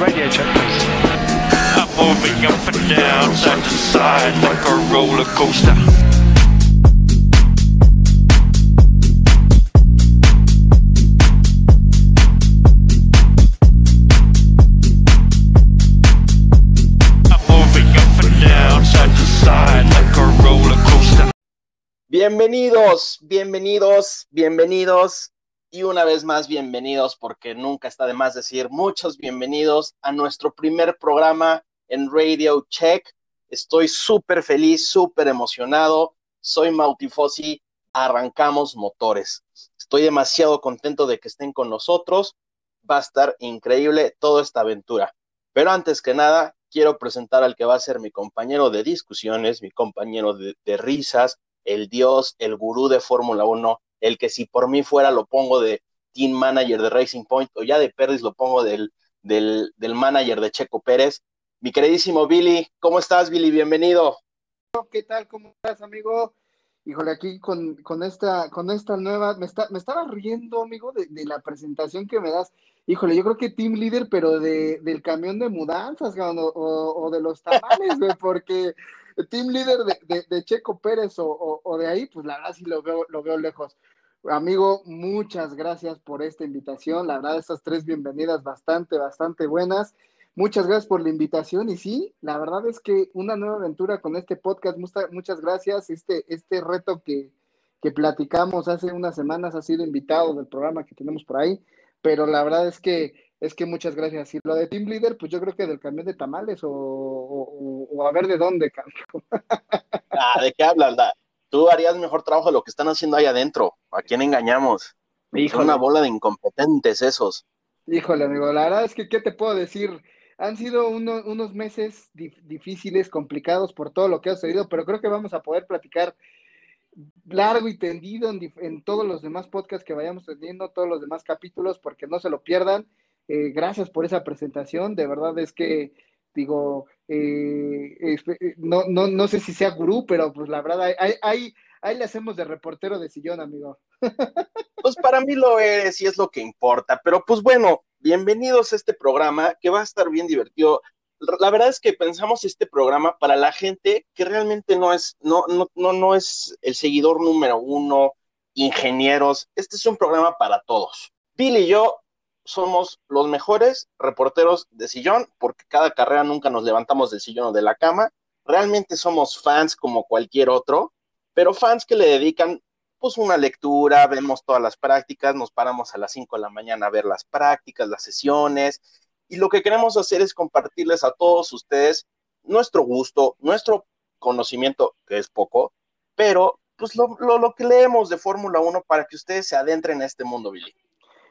radio check, please. I'm moving up and down, side to side, like a roller coaster. I'm moving up and down, side to side, like a roller coaster. Bienvenidos, bienvenidos, bienvenidos y una vez más bienvenidos porque nunca está de más decir muchos bienvenidos a nuestro primer programa en Radio Check. Estoy súper feliz, súper emocionado. Soy Mautifosi, arrancamos motores. Estoy demasiado contento de que estén con nosotros. Va a estar increíble toda esta aventura. Pero antes que nada, quiero presentar al que va a ser mi compañero de discusiones, mi compañero de, de risas, el dios, el gurú de Fórmula 1, el que si por mí fuera lo pongo de team manager de Racing Point o ya de Pérez lo pongo del, del, del manager de Checo Pérez. Mi queridísimo Billy, ¿cómo estás, Billy? Bienvenido. ¿Qué tal? ¿Cómo estás, amigo? Híjole, aquí con, con esta, con esta nueva, me, está, me estaba riendo, amigo, de, la presentación que me das. Híjole, yo creo que team leader, pero de, del camión de mudanzas, o, o, de los tamales, porque team leader de, de, Checo Pérez o, o, de ahí, pues la verdad sí lo veo, lo veo lejos. Amigo, muchas gracias por esta invitación. La verdad, estas tres bienvenidas bastante, bastante buenas. Muchas gracias por la invitación y sí, la verdad es que una nueva aventura con este podcast. Muchas, muchas gracias. Este, este reto que, que platicamos hace unas semanas ha sido invitado del programa que tenemos por ahí, pero la verdad es que es que muchas gracias. Y lo de Team Leader, pues yo creo que del camión de tamales o, o, o a ver de dónde, Ah, ¿de qué hablas? La, tú harías mejor trabajo de lo que están haciendo ahí adentro. ¿A quién engañamos? Híjole. Una bola de incompetentes esos. Híjole, amigo, la verdad es que, ¿qué te puedo decir? Han sido uno, unos meses dif difíciles, complicados por todo lo que ha sucedido, pero creo que vamos a poder platicar largo y tendido en, en todos los demás podcasts que vayamos teniendo, todos los demás capítulos, porque no se lo pierdan. Eh, gracias por esa presentación, de verdad es que digo, eh, eh, no, no, no sé si sea gurú, pero pues la verdad, ahí, ahí, ahí le hacemos de reportero de sillón, amigo. Pues para mí lo eres y es lo que importa, pero pues bueno, bienvenidos a este programa que va a estar bien divertido. La verdad es que pensamos este programa para la gente que realmente no es, no, no, no, no es el seguidor número uno, ingenieros. Este es un programa para todos. Bill y yo somos los mejores reporteros de sillón, porque cada carrera nunca nos levantamos del sillón o de la cama. Realmente somos fans como cualquier otro, pero fans que le dedican pues una lectura, vemos todas las prácticas, nos paramos a las 5 de la mañana a ver las prácticas, las sesiones, y lo que queremos hacer es compartirles a todos ustedes nuestro gusto, nuestro conocimiento, que es poco, pero pues lo, lo, lo que leemos de Fórmula 1 para que ustedes se adentren en este mundo, Billy.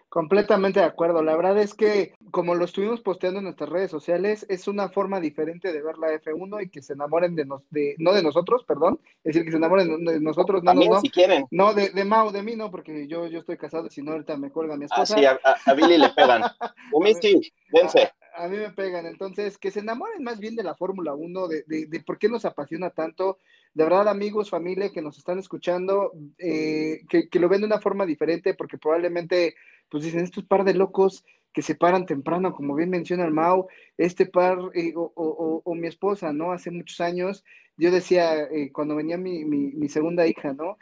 Completamente de acuerdo. La verdad es que, como lo estuvimos posteando en nuestras redes sociales, es una forma diferente de ver la F1 y que se enamoren de nos, de, no de nosotros, perdón, es decir, que se enamoren de nosotros, no, También, no, si quieren. no de, de Mau, de mí no, porque yo, yo estoy casado, si no ahorita me cuelga mi esposa. Ah, sí, a, a Billy le pegan. A mí sí, dense. A, a, mí me pegan, entonces, que se enamoren más bien de la Fórmula 1, de, de, de por qué nos apasiona tanto, de verdad, amigos, familia que nos están escuchando, eh, que, que, lo ven de una forma diferente, porque probablemente, pues dicen, estos par de locos que se paran temprano, como bien menciona el Mau, este par, eh, o, o, o, mi esposa, ¿no? Hace muchos años, yo decía, eh, cuando venía mi, mi, mi, segunda hija, ¿no?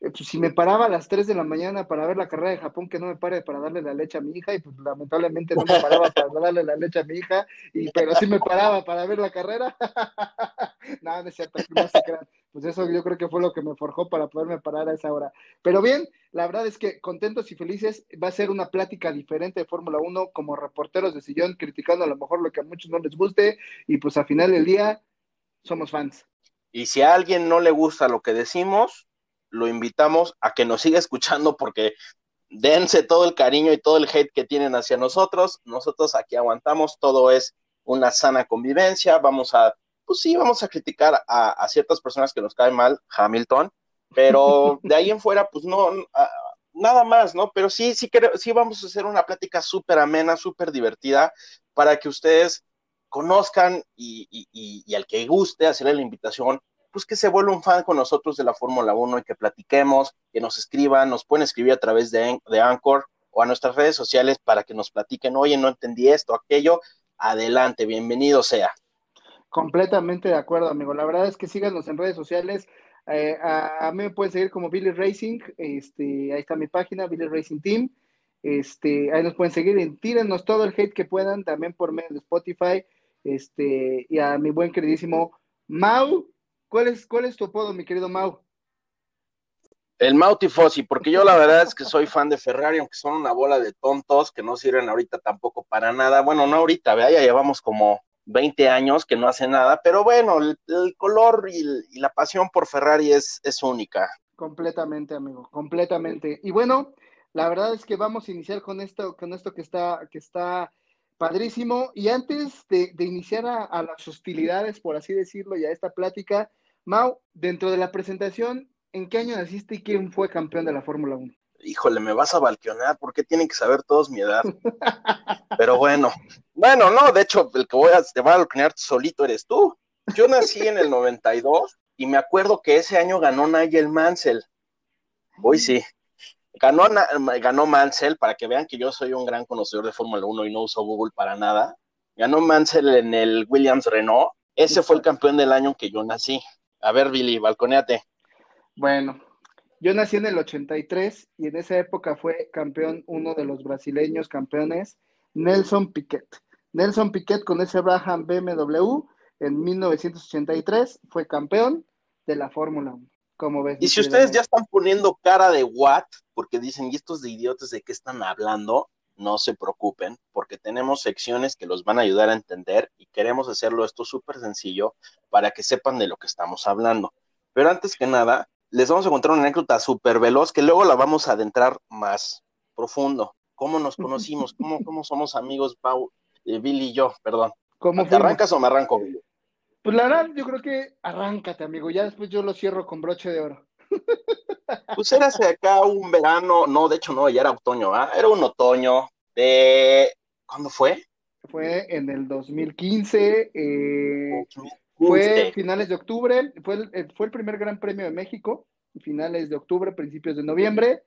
Pues si me paraba a las 3 de la mañana para ver la carrera de Japón, que no me pare para darle la leche a mi hija, y pues lamentablemente no me paraba para darle la leche a mi hija, y, pero sí me paraba para ver la carrera. no, no es cierto, no se crean. Pues eso yo creo que fue lo que me forjó para poderme parar a esa hora. Pero bien, la verdad es que contentos y felices, va a ser una plática diferente de Fórmula 1 como reporteros de sillón, criticando a lo mejor lo que a muchos no les guste, y pues al final del día somos fans. Y si a alguien no le gusta lo que decimos, lo invitamos a que nos siga escuchando porque dense todo el cariño y todo el hate que tienen hacia nosotros. Nosotros aquí aguantamos, todo es una sana convivencia. Vamos a, pues sí, vamos a criticar a, a ciertas personas que nos caen mal, Hamilton, pero de ahí en fuera, pues no, a, nada más, ¿no? Pero sí, sí, creo, sí vamos a hacer una plática súper amena, súper divertida para que ustedes conozcan y, y, y, y al que guste hacerle la invitación pues que se vuelva un fan con nosotros de la Fórmula 1 y que platiquemos, que nos escriban, nos pueden escribir a través de, de Anchor o a nuestras redes sociales para que nos platiquen, oye, no entendí esto, aquello. adelante, bienvenido sea. Completamente de acuerdo, amigo. La verdad es que síganos en redes sociales. Eh, a, a, mí me pueden seguir como Billy Racing. Este, ahí está mi página, Billy Racing Team. Este, ahí nos pueden seguir. Y tírenos todo el hate que puedan, también por medio de Spotify. Este, y a mi buen queridísimo Mau. ¿Cuál es, cuál es tu apodo, mi querido Mau? El Mau Tifosi, porque yo la verdad es que soy fan de Ferrari, aunque son una bola de tontos que no sirven ahorita tampoco para nada. Bueno, no ahorita, vea, ya llevamos como 20 años que no hace nada, pero bueno, el, color y, y, la pasión por Ferrari es, es única. Completamente, amigo, completamente. Y bueno, la verdad es que vamos a iniciar con esto, con esto que está, que está padrísimo. Y antes de, de iniciar a, a, las hostilidades, por así decirlo, y a esta plática, Mau, dentro de la presentación, ¿en qué año naciste y quién fue campeón de la Fórmula 1? Híjole, me vas a balqueonar, ¿por qué tienen que saber todos mi edad? Pero bueno, bueno, no, de hecho, el que voy a, te va a balconear solito eres tú. Yo nací en el 92 y me acuerdo que ese año ganó Nigel Mansell. Hoy sí. Ganó, ganó Mansell, para que vean que yo soy un gran conocedor de Fórmula 1 y no uso Google para nada. Ganó Mansell en el Williams Renault. Ese fue el campeón del año que yo nací. A ver, Billy, balconeate. Bueno, yo nací en el 83 y en esa época fue campeón uno de los brasileños campeones, Nelson Piquet. Nelson Piquet con ese Braham BMW en 1983 fue campeón de la Fórmula 1. Como ves, y si ustedes ya están poniendo cara de what, porque dicen, ¿y estos de idiotas de qué están hablando? No se preocupen, porque tenemos secciones que los van a ayudar a entender y queremos hacerlo esto súper sencillo para que sepan de lo que estamos hablando. Pero antes que nada, les vamos a contar una anécdota súper veloz que luego la vamos a adentrar más profundo. ¿Cómo nos conocimos? ¿Cómo, cómo somos amigos, Pau, eh, Billy y yo? Perdón. ¿Cómo ¿Te arrancas o me arranco, Billy? Pues la verdad, yo creo que arráncate, amigo. Ya después yo lo cierro con broche de oro. Pues era hace acá un verano, no, de hecho no, ya era otoño, ¿ah? Era un otoño de... ¿Cuándo fue? Fue en el 2015. Eh... Fue finales de octubre, fue el, fue el primer Gran Premio de México, finales de octubre, principios de noviembre.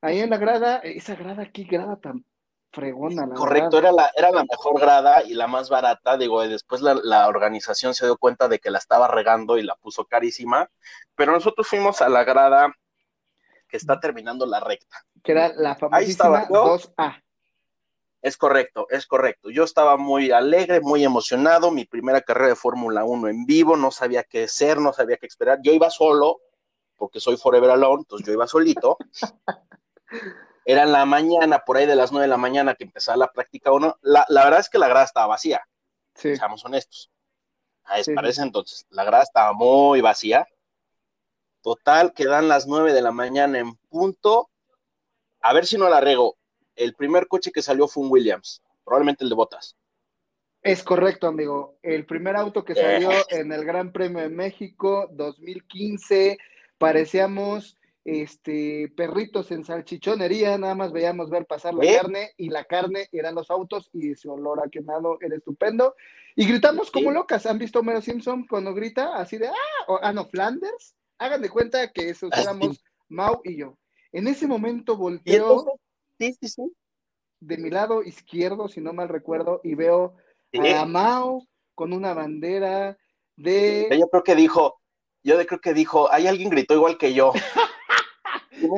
Ahí en la grada, esa grada, qué grada tan fregona. La Correcto, era la, era la mejor grada y la más barata, digo, y después la, la, organización se dio cuenta de que la estaba regando y la puso carísima, pero nosotros fuimos a la grada que está terminando la recta. Que era la famosísima 2A. Es correcto, es correcto. Yo estaba muy alegre, muy emocionado, mi primera carrera de Fórmula 1 en vivo, no sabía qué hacer, no sabía qué esperar. Yo iba solo, porque soy forever alone, entonces yo iba solito. Era en la mañana, por ahí de las 9 de la mañana que empezaba la práctica 1. La, la, verdad es que la grada estaba vacía, sí. seamos honestos. A sí. para ese entonces, la grada estaba muy vacía. Total, quedan las 9 de la mañana en punto. A ver si no la rego el primer coche que salió fue un Williams, probablemente el de Botas. Es correcto, amigo. El primer auto que salió eh. en el Gran Premio de México 2015, parecíamos este perritos en salchichonería, nada más veíamos ver pasar la ¿Eh? carne y la carne eran los autos y ese olor a quemado era estupendo. Y gritamos como locas. ¿Han visto Homero Simpson cuando grita así de ah, o, ah no, Flanders? Hagan de cuenta que esos éramos Mau y yo. En ese momento volteó Sí, sí, sí. De mi lado izquierdo, si no mal recuerdo, y veo a Mao con una bandera de. Yo creo que dijo, yo creo que dijo, hay alguien gritó igual que yo.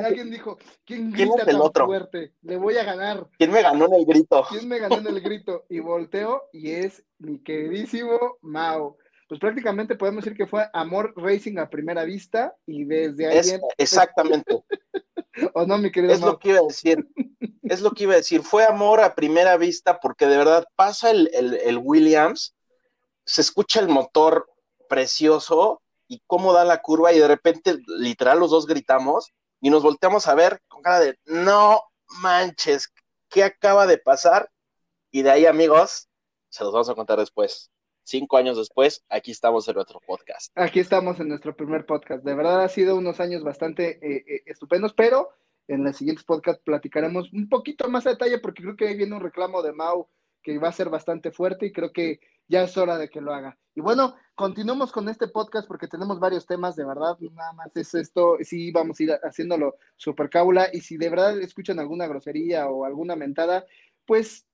alguien dijo, ¿quién grita ¿Quién es el tan otro? fuerte? Le voy a ganar. ¿Quién me ganó en el grito? ¿Quién me ganó en el grito? Y volteo y es mi queridísimo Mao. Pues prácticamente podemos decir que fue amor racing a primera vista y desde ahí. Es, en... Exactamente. ¿O no, mi querido Es Mau? lo que iba a decir. es lo que iba a decir. Fue amor a primera vista porque de verdad pasa el, el, el Williams, se escucha el motor precioso y cómo da la curva y de repente literal los dos gritamos y nos volteamos a ver con cara de no manches, ¿qué acaba de pasar? Y de ahí amigos, se los vamos a contar después. Cinco años después, aquí estamos en nuestro podcast. Aquí estamos en nuestro primer podcast. De verdad ha sido unos años bastante eh, eh, estupendos, pero en los siguientes podcasts platicaremos un poquito más a detalle porque creo que ahí viene un reclamo de Mau que va a ser bastante fuerte y creo que ya es hora de que lo haga. Y bueno, continuamos con este podcast porque tenemos varios temas, de verdad, nada más es esto, sí vamos a ir haciéndolo super cábula y si de verdad escuchan alguna grosería o alguna mentada, pues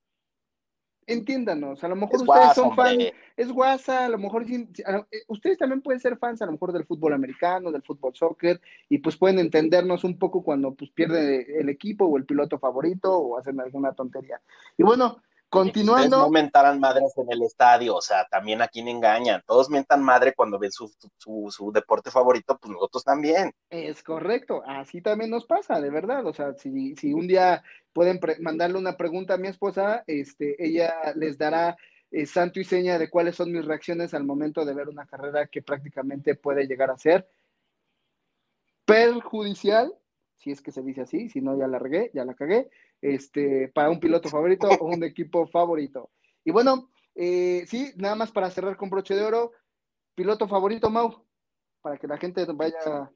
entiéndanos, a lo mejor Es ustedes guasa, son fan, hombre. es guasa, a lo mejor eh, ustedes también pueden ser fans a lo mejor del fútbol americano, del fútbol soccer, y pues pueden entendernos un poco cuando pues pierde el equipo o el piloto favorito o hacen alguna tontería. Y bueno, continuando, no mentaran madres en el estadio, o sea, también a quién engañan. Todos mentan madre cuando ven su, su, su deporte favorito, pues nosotros también. es correcto, así también nos pasa, de verdad, o sea, si, si un día pueden mandarle una pregunta a mi esposa, este, ella les dará eh, santo y seña de cuáles son mis reacciones al momento de ver una carrera que prácticamente puede llegar a ser perjudicial, si es que se dice así, si no ya la regué, ya la cagué, este, para un piloto favorito o un equipo favorito. Y bueno, eh, sí, nada más para cerrar con broche de oro, piloto favorito, Mau, para que la gente vaya,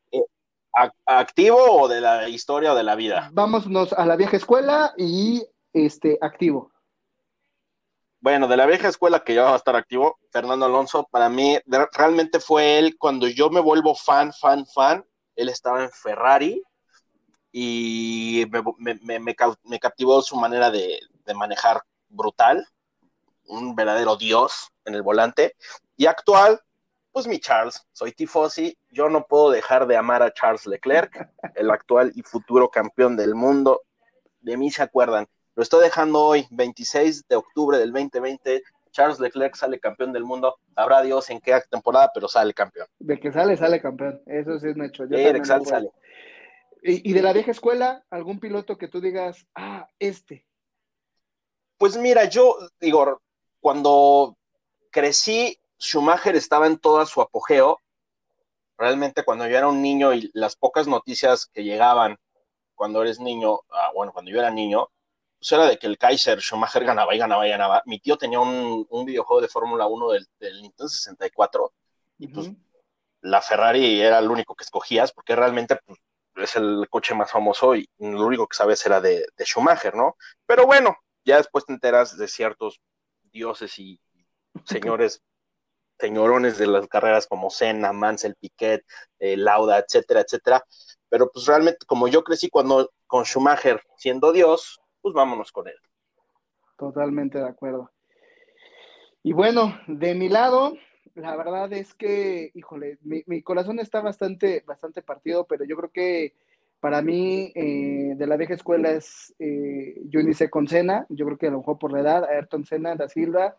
¿A- ¿Activo o de la historia o de la vida? vámonos a la vieja escuela y este, activo. Bueno, de la vieja escuela que ya va a estar activo, Fernando Alonso, para mí realmente fue él cuando yo me vuelvo fan, fan, fan. Él estaba en Ferrari y me, me- me- me captivó su manera de, de manejar brutal, un verdadero dios en el volante. Y actual, pues mi Charles, soy tifosi, yo no puedo dejar de amar a Charles Leclerc, el actual y futuro campeón del mundo. De mí se acuerdan. Lo estoy dejando hoy, 26 de octubre del 2020. Charles Leclerc sale campeón del mundo. Sabrá Dios en qué temporada, pero sale campeón. De que sale, sale campeón. Eso sí es un hecho. Yo Sí, también de lo que sale, voy. sale. Y, y de la vieja escuela, algún piloto que tú digas, ah, este. Pues mira, yo digo, cuando crecí, Schumacher estaba en todo su apogeo. Realmente cuando yo era un niño y las pocas noticias que llegaban cuando eres niño, ah, bueno, cuando yo era niño, pues era de que el Kaiser Schumacher ganaba y ganaba y ganaba. Mi tío tenía un, un videojuego de Fórmula 1 del, del Nintendo 64 y pues la Ferrari era el único que escogías porque realmente pues, es el coche más famoso y lo único que sabes era de, de Schumacher, ¿no? Pero bueno, ya después te enteras de ciertos dioses y señores, señorones de las carreras como Senna, Mansell, Piquet, eh, Lauda, etcétera, etcétera. Pero pues realmente como yo crecí cuando con Schumacher siendo Dios, pues vámonos con él. Totalmente de acuerdo. Y bueno, de mi lado, la verdad es que, híjole, mi, mi corazón está bastante, bastante partido, pero yo creo que para mí, eh, de la vieja escuela es, eh, yo inicié con Senna, yo creo que a lo mejor por la edad, Ayrton Senna, da Silva,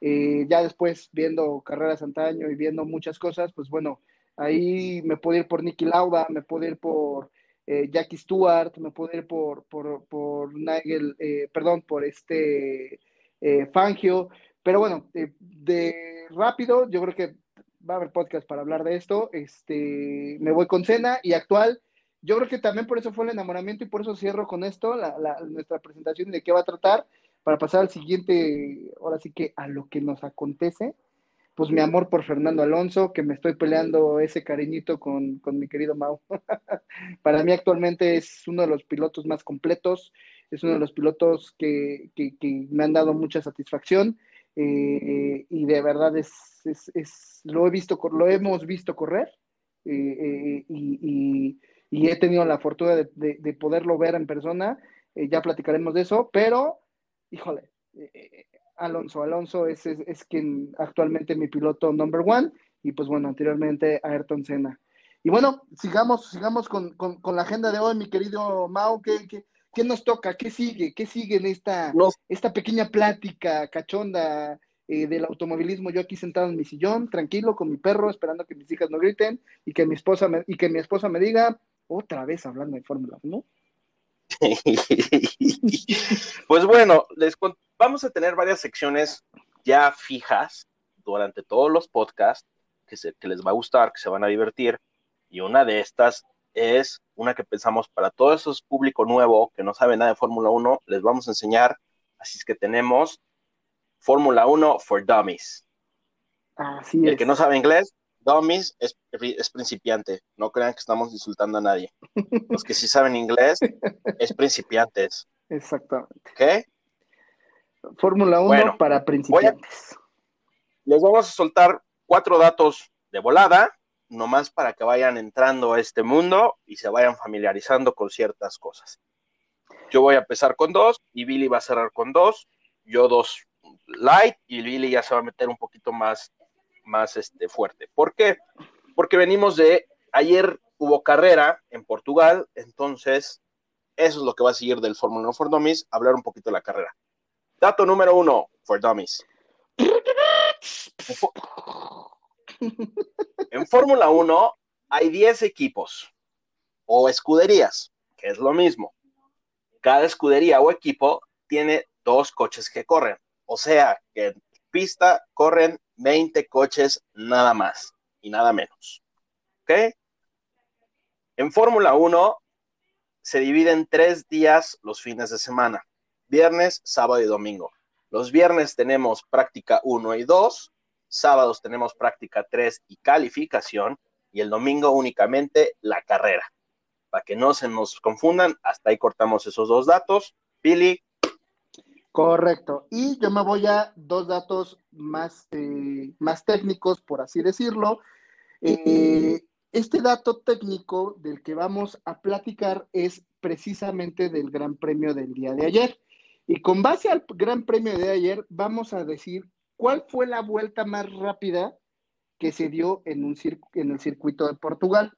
eh, ya después viendo carreras antaño y viendo muchas cosas, pues bueno, ahí me puedo ir por Nicky Lauda, me puedo ir por eh, Jackie Stewart, me puedo ir por, por, por Nigel, eh, perdón, por este Fangio, pero bueno, eh, de rápido, yo creo que va a haber podcast para hablar de esto, este, me voy con Cena y actual, yo creo que también por eso fue el enamoramiento y por eso cierro con esto la, la, nuestra presentación de qué va a tratar, para pasar al siguiente, ahora sí que a lo que nos acontece, pues mi amor por Fernando Alonso, que me estoy peleando ese cariñito con, con mi querido Mau. Para mí actualmente es uno de los pilotos más completos, es uno de los pilotos que, que, que me han dado mucha satisfacción eh, y de verdad es, es, es, lo he visto, lo hemos visto correr eh, eh, y, y, he tenido la fortuna de, de, de poderlo ver en persona, eh, ya platicaremos de eso, pero híjole, Alonso. Alonso es, es, es, quien actualmente mi piloto number one y pues bueno, anteriormente Ayrton Senna. Y bueno, sigamos, sigamos con, con, con la agenda de hoy, mi querido Mao. ¿qué, qué, qué nos toca? ¿Qué sigue? ¿Qué sigue en esta, Nos- esta pequeña plática cachonda eh, del automovilismo? Yo aquí sentado en mi sillón, tranquilo, con mi perro, esperando que mis hijas no griten y que mi esposa me, y que mi esposa me diga, otra vez hablando de Fórmula 1. pues bueno, les vamos a tener varias secciones ya fijas durante todos los podcasts que, se- que les va a gustar, que se van a divertir. Y una de estas es una que pensamos para todo ese público nuevo que no sabe nada de Fórmula 1, les vamos a enseñar. Así es que tenemos Fórmula 1 for Dummies. Así El es. que no sabe inglés, Dummies es, es principiante. No crean que estamos insultando a nadie. Los que sí saben inglés es principiantes. Exactamente. Fórmula 1 Bueno, para principiantes. Les vamos a soltar cuatro datos de volada, nomás para que vayan entrando a este mundo y se vayan familiarizando con ciertas cosas. Yo voy a empezar con dos y Billy va a cerrar con dos. Yo dos light y Billy ya se va a meter un poquito más, más este, fuerte. ¿Por qué? Porque venimos de, ayer hubo carrera en Portugal, entonces eso es lo que va a seguir del Fórmula 1 for Dummies, hablar un poquito de la carrera. Dato número uno, for Dummies. En Fórmula 1 hay 10 equipos o escuderías, que es lo mismo. Cada escudería o equipo tiene dos coches que corren. O sea, que en pista corren 20 coches nada más y nada menos. ¿Ok? En Fórmula 1 se dividen tres días los fines de semana, viernes, sábado y domingo. Los viernes tenemos práctica 1 y 2, sábados tenemos práctica 3 y calificación, y el domingo únicamente la carrera. Para que no se nos confundan, hasta ahí cortamos esos dos datos. Billy. Correcto. Y yo me voy a dos datos más, eh, más técnicos, por así decirlo. Eh, este dato técnico del que vamos a platicar es precisamente del Gran Premio del día de ayer. Y con base al Gran Premio de ayer, vamos a decir cuál fue la vuelta más rápida que se dio en, un en el circuito de Portugal.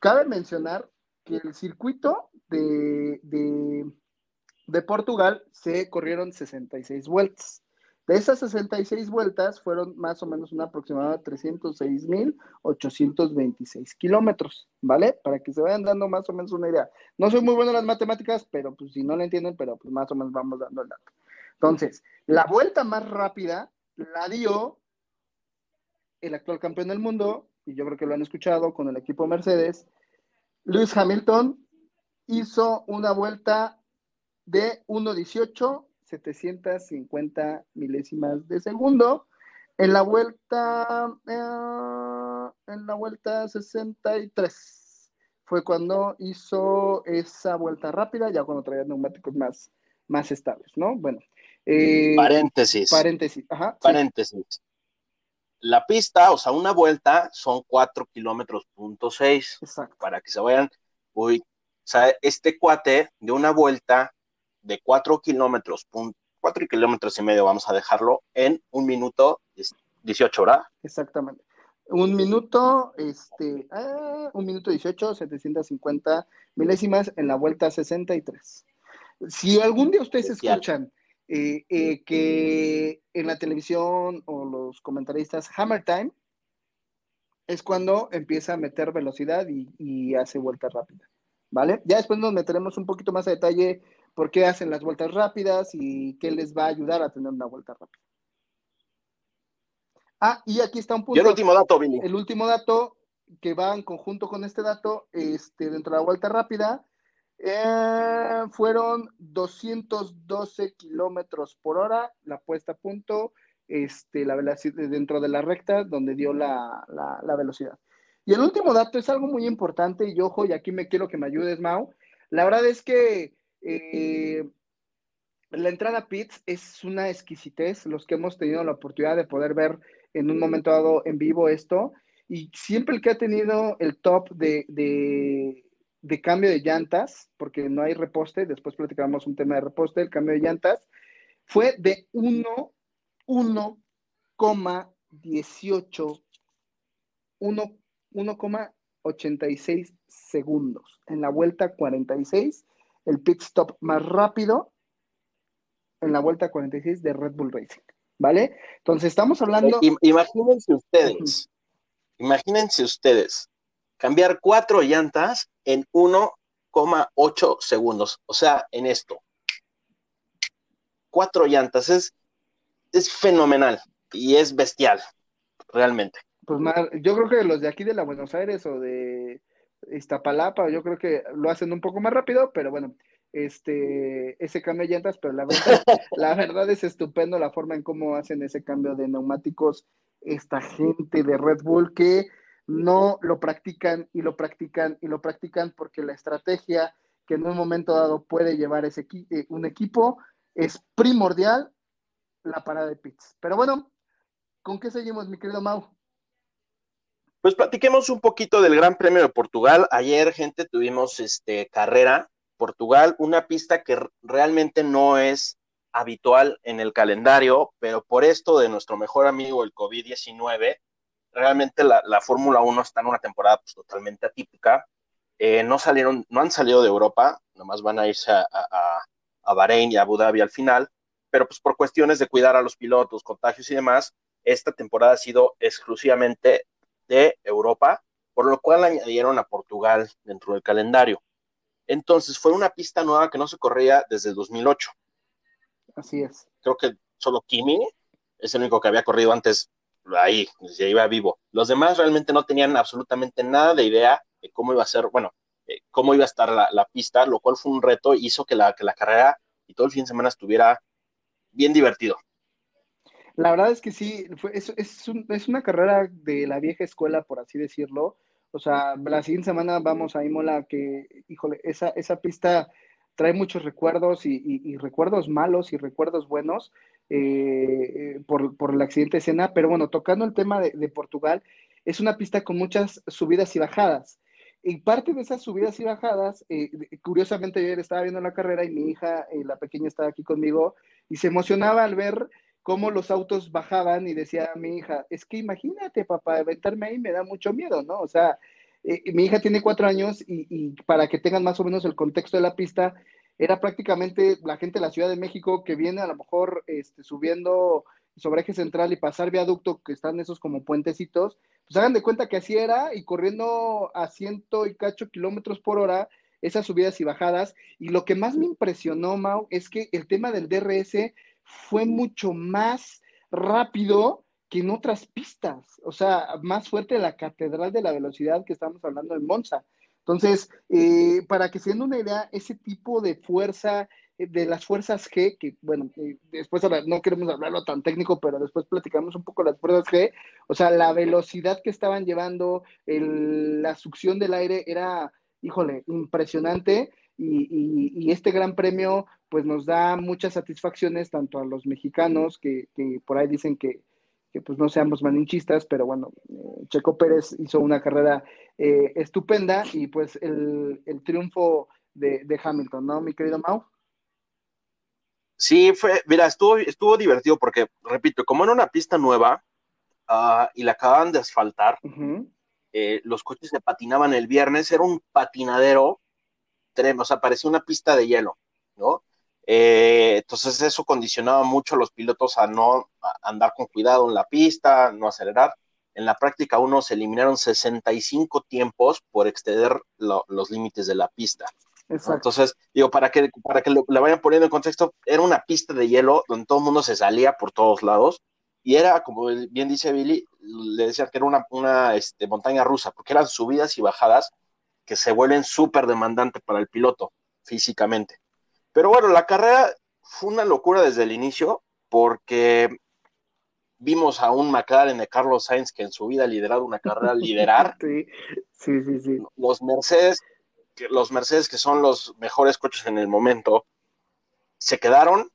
Cabe mencionar que el circuito de, de, de Portugal se corrieron 66 vueltas. De esas 66 vueltas fueron más o menos un aproximado de 306.826 kilómetros, ¿vale? Para que se vayan dando más o menos una idea. No soy muy bueno en las matemáticas, pero pues si no lo entienden, pero pues más o menos vamos dando el dato. Entonces, la vuelta más rápida la dio el actual campeón del mundo, y yo creo que lo han escuchado con el equipo Mercedes, Lewis Hamilton hizo una vuelta de 1.18 750 milésimas de segundo. En la vuelta, eh, en la vuelta 63 fue cuando hizo esa vuelta rápida, ya cuando traía neumáticos más, más estables, ¿no? Bueno. Eh, paréntesis. Paréntesis, ajá. Paréntesis. La pista, o sea, una vuelta son 4 kilómetros punto 6. Exacto. Para que se vayan, uy, o sea, este cuate de una vuelta de 4 kilómetros, 4 kilómetros y medio, vamos a dejarlo, en un minuto 18 horas. Exactamente. Un minuto, este, ah, un minuto 18, 750 milésimas en la vuelta 63. Si algún día ustedes escuchan eh, eh, que en la televisión o los comentaristas Hammer Time, es cuando empieza a meter velocidad y, y hace vuelta rápida. ¿Vale? Ya después nos meteremos un poquito más a detalle por qué hacen las vueltas rápidas y qué les va a ayudar a tener una vuelta rápida. Ah, y aquí está un punto. Y el último dato, Billy. El último dato que va en conjunto con este dato, este, dentro de la vuelta rápida, eh, fueron 212 kilómetros por hora la puesta a punto, este, la velocidad dentro de la recta donde dio la, la, velocidad. Y el último dato es algo muy importante, y ojo, y aquí me quiero que me ayudes, Mau. La verdad es que eh, la entrada a pits es una exquisitez, los que hemos tenido la oportunidad de poder ver en un momento dado en vivo esto, y siempre el que ha tenido el top de, de, cambio de llantas, porque no hay reposte, después platicamos un tema de reposte, el cambio de llantas, fue de 1, 1,18, 1,86 segundos. En la vuelta 46 el pit stop más rápido en la vuelta 46 de Red Bull Racing, ¿vale? Entonces estamos hablando... Imagínense ustedes, imagínense ustedes, cambiar cuatro llantas en 1,8 segundos, o sea, en esto. Cuatro llantas, es, es fenomenal y es bestial, realmente. Pues yo creo que los de aquí de la Buenos Aires o de Iztapalapa, yo creo que lo hacen un poco más rápido, pero bueno, este, ese cambio de llantas, pero la verdad, la verdad es estupendo la forma en cómo hacen ese cambio de neumáticos esta gente de Red Bull que no lo practican y lo practican y lo practican porque la estrategia que en un momento dado puede llevar ese eh, un equipo es primordial la parada de pits. Pero bueno, ¿con qué seguimos, mi querido Mau? Pues platiquemos un poquito del Gran Premio de Portugal. Ayer, gente, tuvimos este carrera Portugal, una pista que realmente no es habitual en el calendario, pero por esto de nuestro mejor amigo el COVID-19, realmente la, Fórmula 1 está en una temporada pues, totalmente atípica. Eh, no salieron, no han salido de Europa, nomás van a irse a, a, a Bahrein y a Abu Dhabi al final, pero pues por cuestiones de cuidar a los pilotos, contagios y demás, esta temporada ha sido exclusivamente de Europa, por lo cual añadieron a Portugal dentro del calendario. Entonces fue una pista nueva que no se corría desde el 2008. Así es. Creo que solo Kimi es el único que había corrido antes ahí, ya iba vivo. Los demás realmente no tenían absolutamente nada de idea de cómo iba a ser, bueno, eh, cómo iba a estar la, pista, lo cual fue un reto hizo que la, que la carrera y todo el fin de semana estuviera bien divertido. La verdad es que sí, es, es, una carrera de la vieja escuela, por así decirlo. O sea, la siguiente semana vamos a Imola, que, híjole, esa, esa pista trae muchos recuerdos y, recuerdos malos y recuerdos buenos eh, por, por, el accidente de. Pero bueno, tocando el tema de, Portugal, es una pista con muchas subidas y bajadas. Y parte de esas subidas y bajadas, eh, curiosamente ayer estaba viendo la carrera y mi hija, eh, la pequeña, estaba aquí conmigo y se emocionaba al ver cómo los autos bajaban y decía a mi hija, es que imagínate, papá, aventarme ahí me da mucho miedo, ¿no? O sea, eh, mi hija tiene cuatro años y, para que tengan más o menos el contexto de la pista, era prácticamente la gente de la Ciudad de México que viene a lo mejor este, subiendo sobre eje central y pasar viaducto, que están esos como puentecitos, pues hagan de cuenta que así era y corriendo a ciento y cacho kilómetros por hora, esas subidas y bajadas. Y lo que más me impresionó, Mau, es que el tema del DRS fue mucho más rápido que en otras pistas, o sea, más fuerte la catedral de la velocidad que estamos hablando en Monza. Entonces, eh, para que se den una idea, ese tipo de fuerza, eh, de las fuerzas G, que bueno, eh, después no queremos hablarlo tan técnico, pero después platicamos un poco las fuerzas G, o sea, la velocidad que estaban llevando, la succión del aire era, híjole, impresionante y, este gran premio pues nos da muchas satisfacciones tanto a los mexicanos que, por ahí dicen que, pues no seamos malinchistas, pero bueno, eh, Checo Pérez hizo una carrera eh, estupenda y pues el, triunfo de, Hamilton, ¿no, mi querido Mau? Sí, fue, mira, estuvo, estuvo divertido porque, repito, como era una pista nueva ah, y la acababan de asfaltar, eh, los coches se patinaban el viernes, era un patinadero o sea, parecía una pista de hielo, ¿no? Eh, entonces eso condicionaba mucho a los pilotos a no andar con cuidado en la pista, no acelerar. En la práctica uno se eliminaron 65 tiempos por exceder los límites de la pista. Entonces, digo, para que, para que la vayan poniendo en contexto, era una pista de hielo donde todo el mundo se salía por todos lados y era, como bien dice Billy, le decía que era una, una este, montaña rusa, porque eran subidas y bajadas que se vuelven súper demandantes para el piloto físicamente. Pero bueno, la carrera fue una locura desde el inicio porque vimos a un McLaren de Carlos Sainz que en su vida ha liderado una carrera liderar. Sí, sí, sí, sí. Los Mercedes, los Mercedes que son los mejores coches en el momento, se quedaron,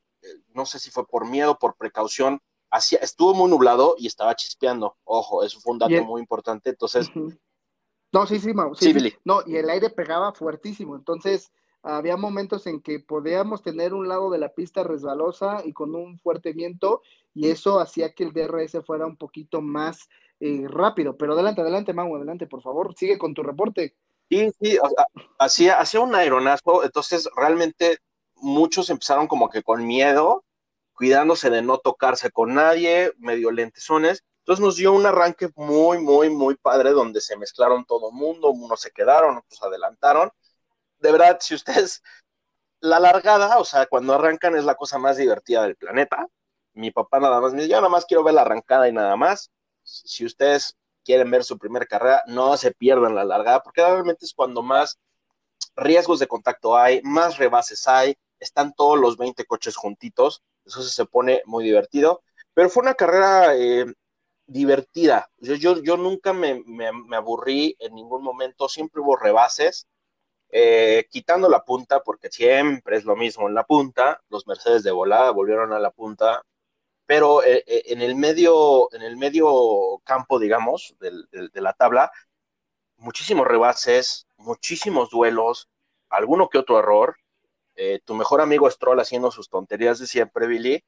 no sé si fue por miedo, por precaución, hacia, estuvo muy nublado y estaba chispeando. Ojo, eso fue un dato muy importante. Entonces, no, sí, sí, Sí, No, y el aire pegaba fuertísimo. Entonces, había momentos en que podíamos tener un lado de la pista resbalosa y con un fuerte viento, y eso hacía que el DRS fuera un poquito más eh, rápido. Pero adelante, adelante, Mau, adelante, por favor, sigue con tu reporte. Sí, sí, hacía, hacía un aeronazo, entonces realmente muchos empezaron como que con miedo, cuidándose de no tocarse con nadie, medio lentesones, entonces nos dio un arranque muy, muy, muy padre donde se mezclaron todo el mundo, unos se quedaron, otros adelantaron. De verdad, si ustedes, la largada, o sea, cuando arrancan es la cosa más divertida del planeta. Mi papá nada más me dice, yo nada más quiero ver la arrancada y nada más. Si ustedes quieren ver su primera carrera, no se pierdan la largada, porque realmente es cuando más riesgos de contacto hay, más rebases hay, están todos los 20 coches juntitos, eso se pone muy divertido. Pero fue una carrera eh, divertida. Yo, yo, yo nunca me, me, aburrí en ningún momento, siempre hubo rebases, eh, quitando la punta, porque siempre es lo mismo en la punta, los Mercedes de volada volvieron a la punta, pero eh, eh, en, el medio, en el medio campo, digamos, de la tabla, muchísimos rebases, muchísimos duelos, alguno que otro error, eh, tu mejor amigo Stroll haciendo sus tonterías de siempre, Billy,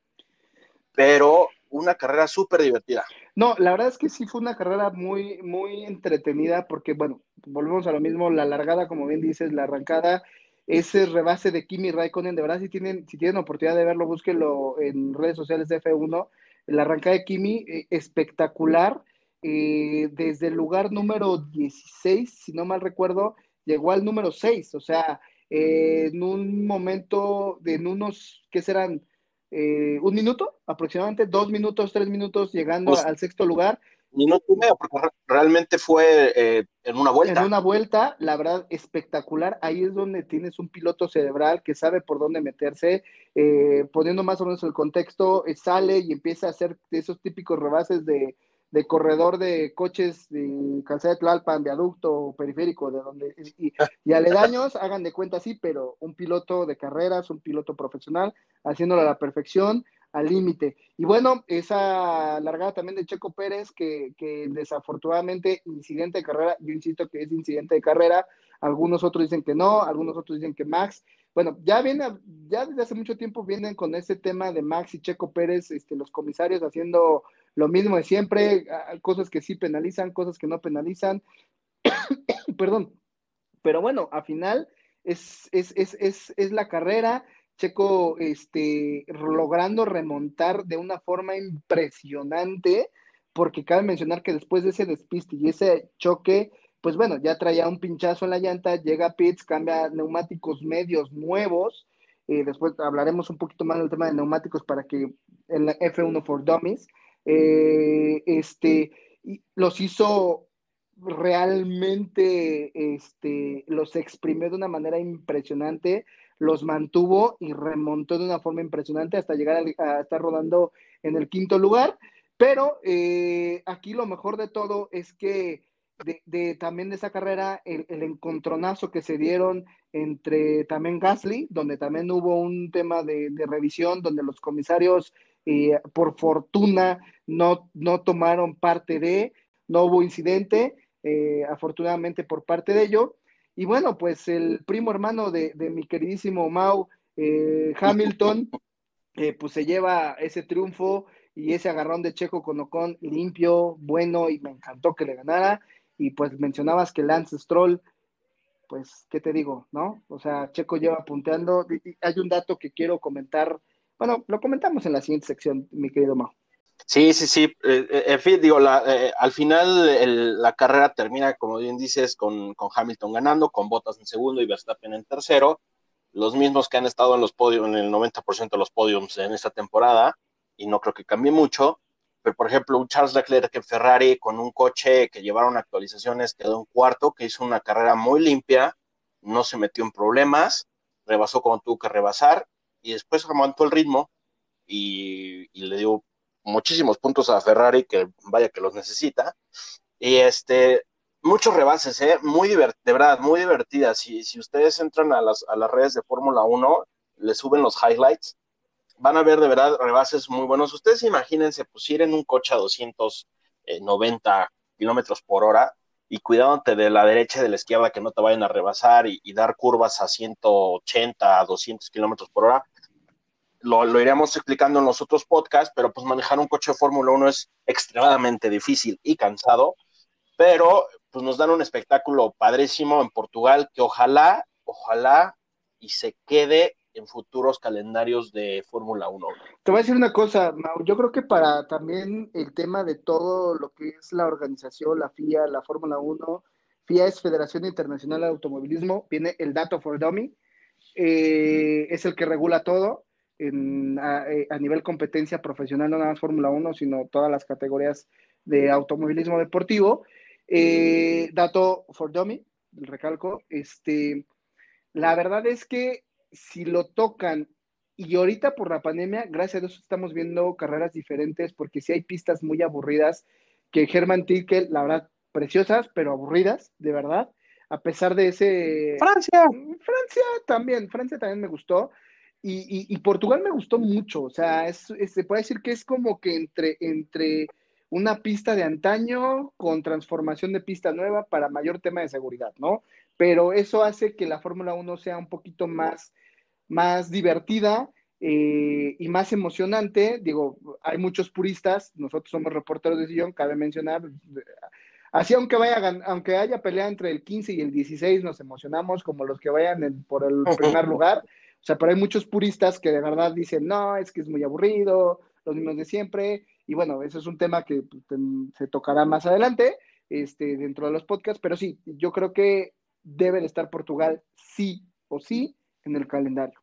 pero una carrera súper divertida. No, la verdad es que sí fue una carrera muy, muy entretenida porque, bueno, volvemos a lo mismo, la largada, como bien dices, la arrancada, ese rebase de Kimi Raikkonen, de verdad, si tienen, si tienen oportunidad de verlo, búsquenlo en redes sociales de F1, la arrancada de Kimi, eh, espectacular, eh, desde el lugar número 16, si no mal recuerdo, llegó al número 6, o sea, eh, en un momento, de, en unos, ¿qué serán? Eh, un minuto aproximadamente, dos minutos, tres minutos, llegando Pues- al sexto lugar. Minuto y medio, porque re- realmente fue eh, en una vuelta. En una vuelta, la verdad, espectacular. Ahí es donde tienes un piloto cerebral que sabe por dónde meterse, eh, poniendo más o menos el contexto, eh, sale y empieza a hacer esos típicos rebases de, de corredor de coches de calzada de Tlalpan, viaducto periférico, de donde y, y aledaños, hagan de cuenta sí, pero un piloto de carreras, un piloto profesional, haciéndolo a la perfección, al límite. Y bueno, esa largada también de Checo Pérez, que, que desafortunadamente incidente de carrera, yo insisto que es incidente de carrera, algunos otros dicen que no, algunos otros dicen que Max. Bueno, ya viene, ya desde hace mucho tiempo vienen con ese tema de Max y Checo Pérez, este, los comisarios haciendo lo mismo de siempre, cosas que sí penalizan, cosas que no penalizan. Perdón. Pero bueno, al final es, es, es, es, es la carrera, Checo este, logrando remontar de una forma impresionante, porque cabe mencionar que después de ese despiste y ese choque, pues bueno, ya traía un pinchazo en la llanta, llega Pitts, cambia neumáticos medios nuevos, eh, después hablaremos un poquito más del tema de neumáticos para que en la F1 for Dummies, eh, este, los hizo realmente, este, los exprimió de una manera impresionante, los mantuvo y remontó de una forma impresionante hasta llegar a, estar rodando en el quinto lugar. Pero eh, aquí lo mejor de todo es que de, también de esa carrera, el, encontronazo que se dieron entre también Gasly, donde también hubo un tema de revisión, donde los comisarios, eh, por fortuna, no, no tomaron parte de, no hubo incidente, eh, afortunadamente por parte de ello. Y bueno, pues el primo hermano de, de mi queridísimo Mau, eh, Hamilton, eh, pues se lleva ese triunfo y ese agarrón de Checo con Ocon limpio, bueno, y me encantó que le ganara. Y pues mencionabas que Lance Stroll, pues, ¿qué te digo? ¿No? O sea, Checo lleva punteando. Hay un dato que quiero comentar. Bueno, lo comentamos en la siguiente sección, mi querido Mau. Sí, sí, sí. Eh, la, eh, al final la carrera termina, como bien dices, con, con, Hamilton ganando, con Bottas en segundo y Verstappen en tercero. Los mismos que han estado en los podios, en el 90% de los podiums en esta temporada, y no creo que cambie mucho. Pero, por ejemplo, un Charles Leclerc en Ferrari con un coche que llevaron actualizaciones quedó en cuarto, que hizo una carrera muy limpia, no se metió en problemas, rebasó como tuvo que rebasar, y después remontó el ritmo y, le dio muchísimos puntos a Ferrari, que vaya que los necesita. Y este, muchos rebases, ¿eh? Muy de verdad, muy divertidas. Si, si ustedes entran a las, a las redes de Fórmula 1, les suben los highlights, van a ver de verdad rebases muy buenos. Ustedes imagínense, pues ir en un coche a 290 kilómetros por hora y cuidándote de la derecha y de la izquierda que no te vayan a rebasar y, y dar curvas a 180, a 200 kilómetros por hora lo, lo, iremos explicando en los otros podcasts, pero pues manejar un coche de Fórmula 1 es extremadamente difícil y cansado, pero pues nos dan un espectáculo padrísimo en Portugal que ojalá, ojalá y se quede en futuros calendarios de Fórmula 1. Te voy a decir una cosa, Mau, yo creo que para también el tema de todo lo que es la organización, la FIA, la Fórmula 1, FIA es Federación Internacional de Automovilismo, viene el Dato for Dummy, eh, es el que regula todo, en, a, a, nivel competencia profesional, no nada más Fórmula 1, sino todas las categorías de automovilismo deportivo. Eh, dato for Dummy, recalco, este, la verdad es que si lo tocan, y ahorita por la pandemia, gracias a Dios estamos viendo carreras diferentes, porque si sí hay pistas muy aburridas, que German Ticket, la verdad, preciosas, pero aburridas, de verdad, a pesar de ese... Francia. Francia también, Francia también me gustó. Y, y, y, Portugal me gustó mucho, o sea, es, es, se puede decir que es como que entre, entre una pista de antaño con transformación de pista nueva para mayor tema de seguridad, ¿no? Pero eso hace que la Fórmula 1 sea un poquito más, más divertida eh, y más emocionante. Digo, hay muchos puristas, nosotros somos reporteros de sillón, cabe mencionar. Así, aunque vaya, aunque haya pelea entre el 15 y el 16, nos emocionamos como los que vayan por el primer lugar. O sea, pero hay muchos puristas que de verdad dicen, no, es que es muy aburrido, los mismos de siempre. Y bueno, eso es un tema que pues, se tocará más adelante este, dentro de los podcasts, pero sí, yo creo que debe de estar Portugal sí o sí en el calendario.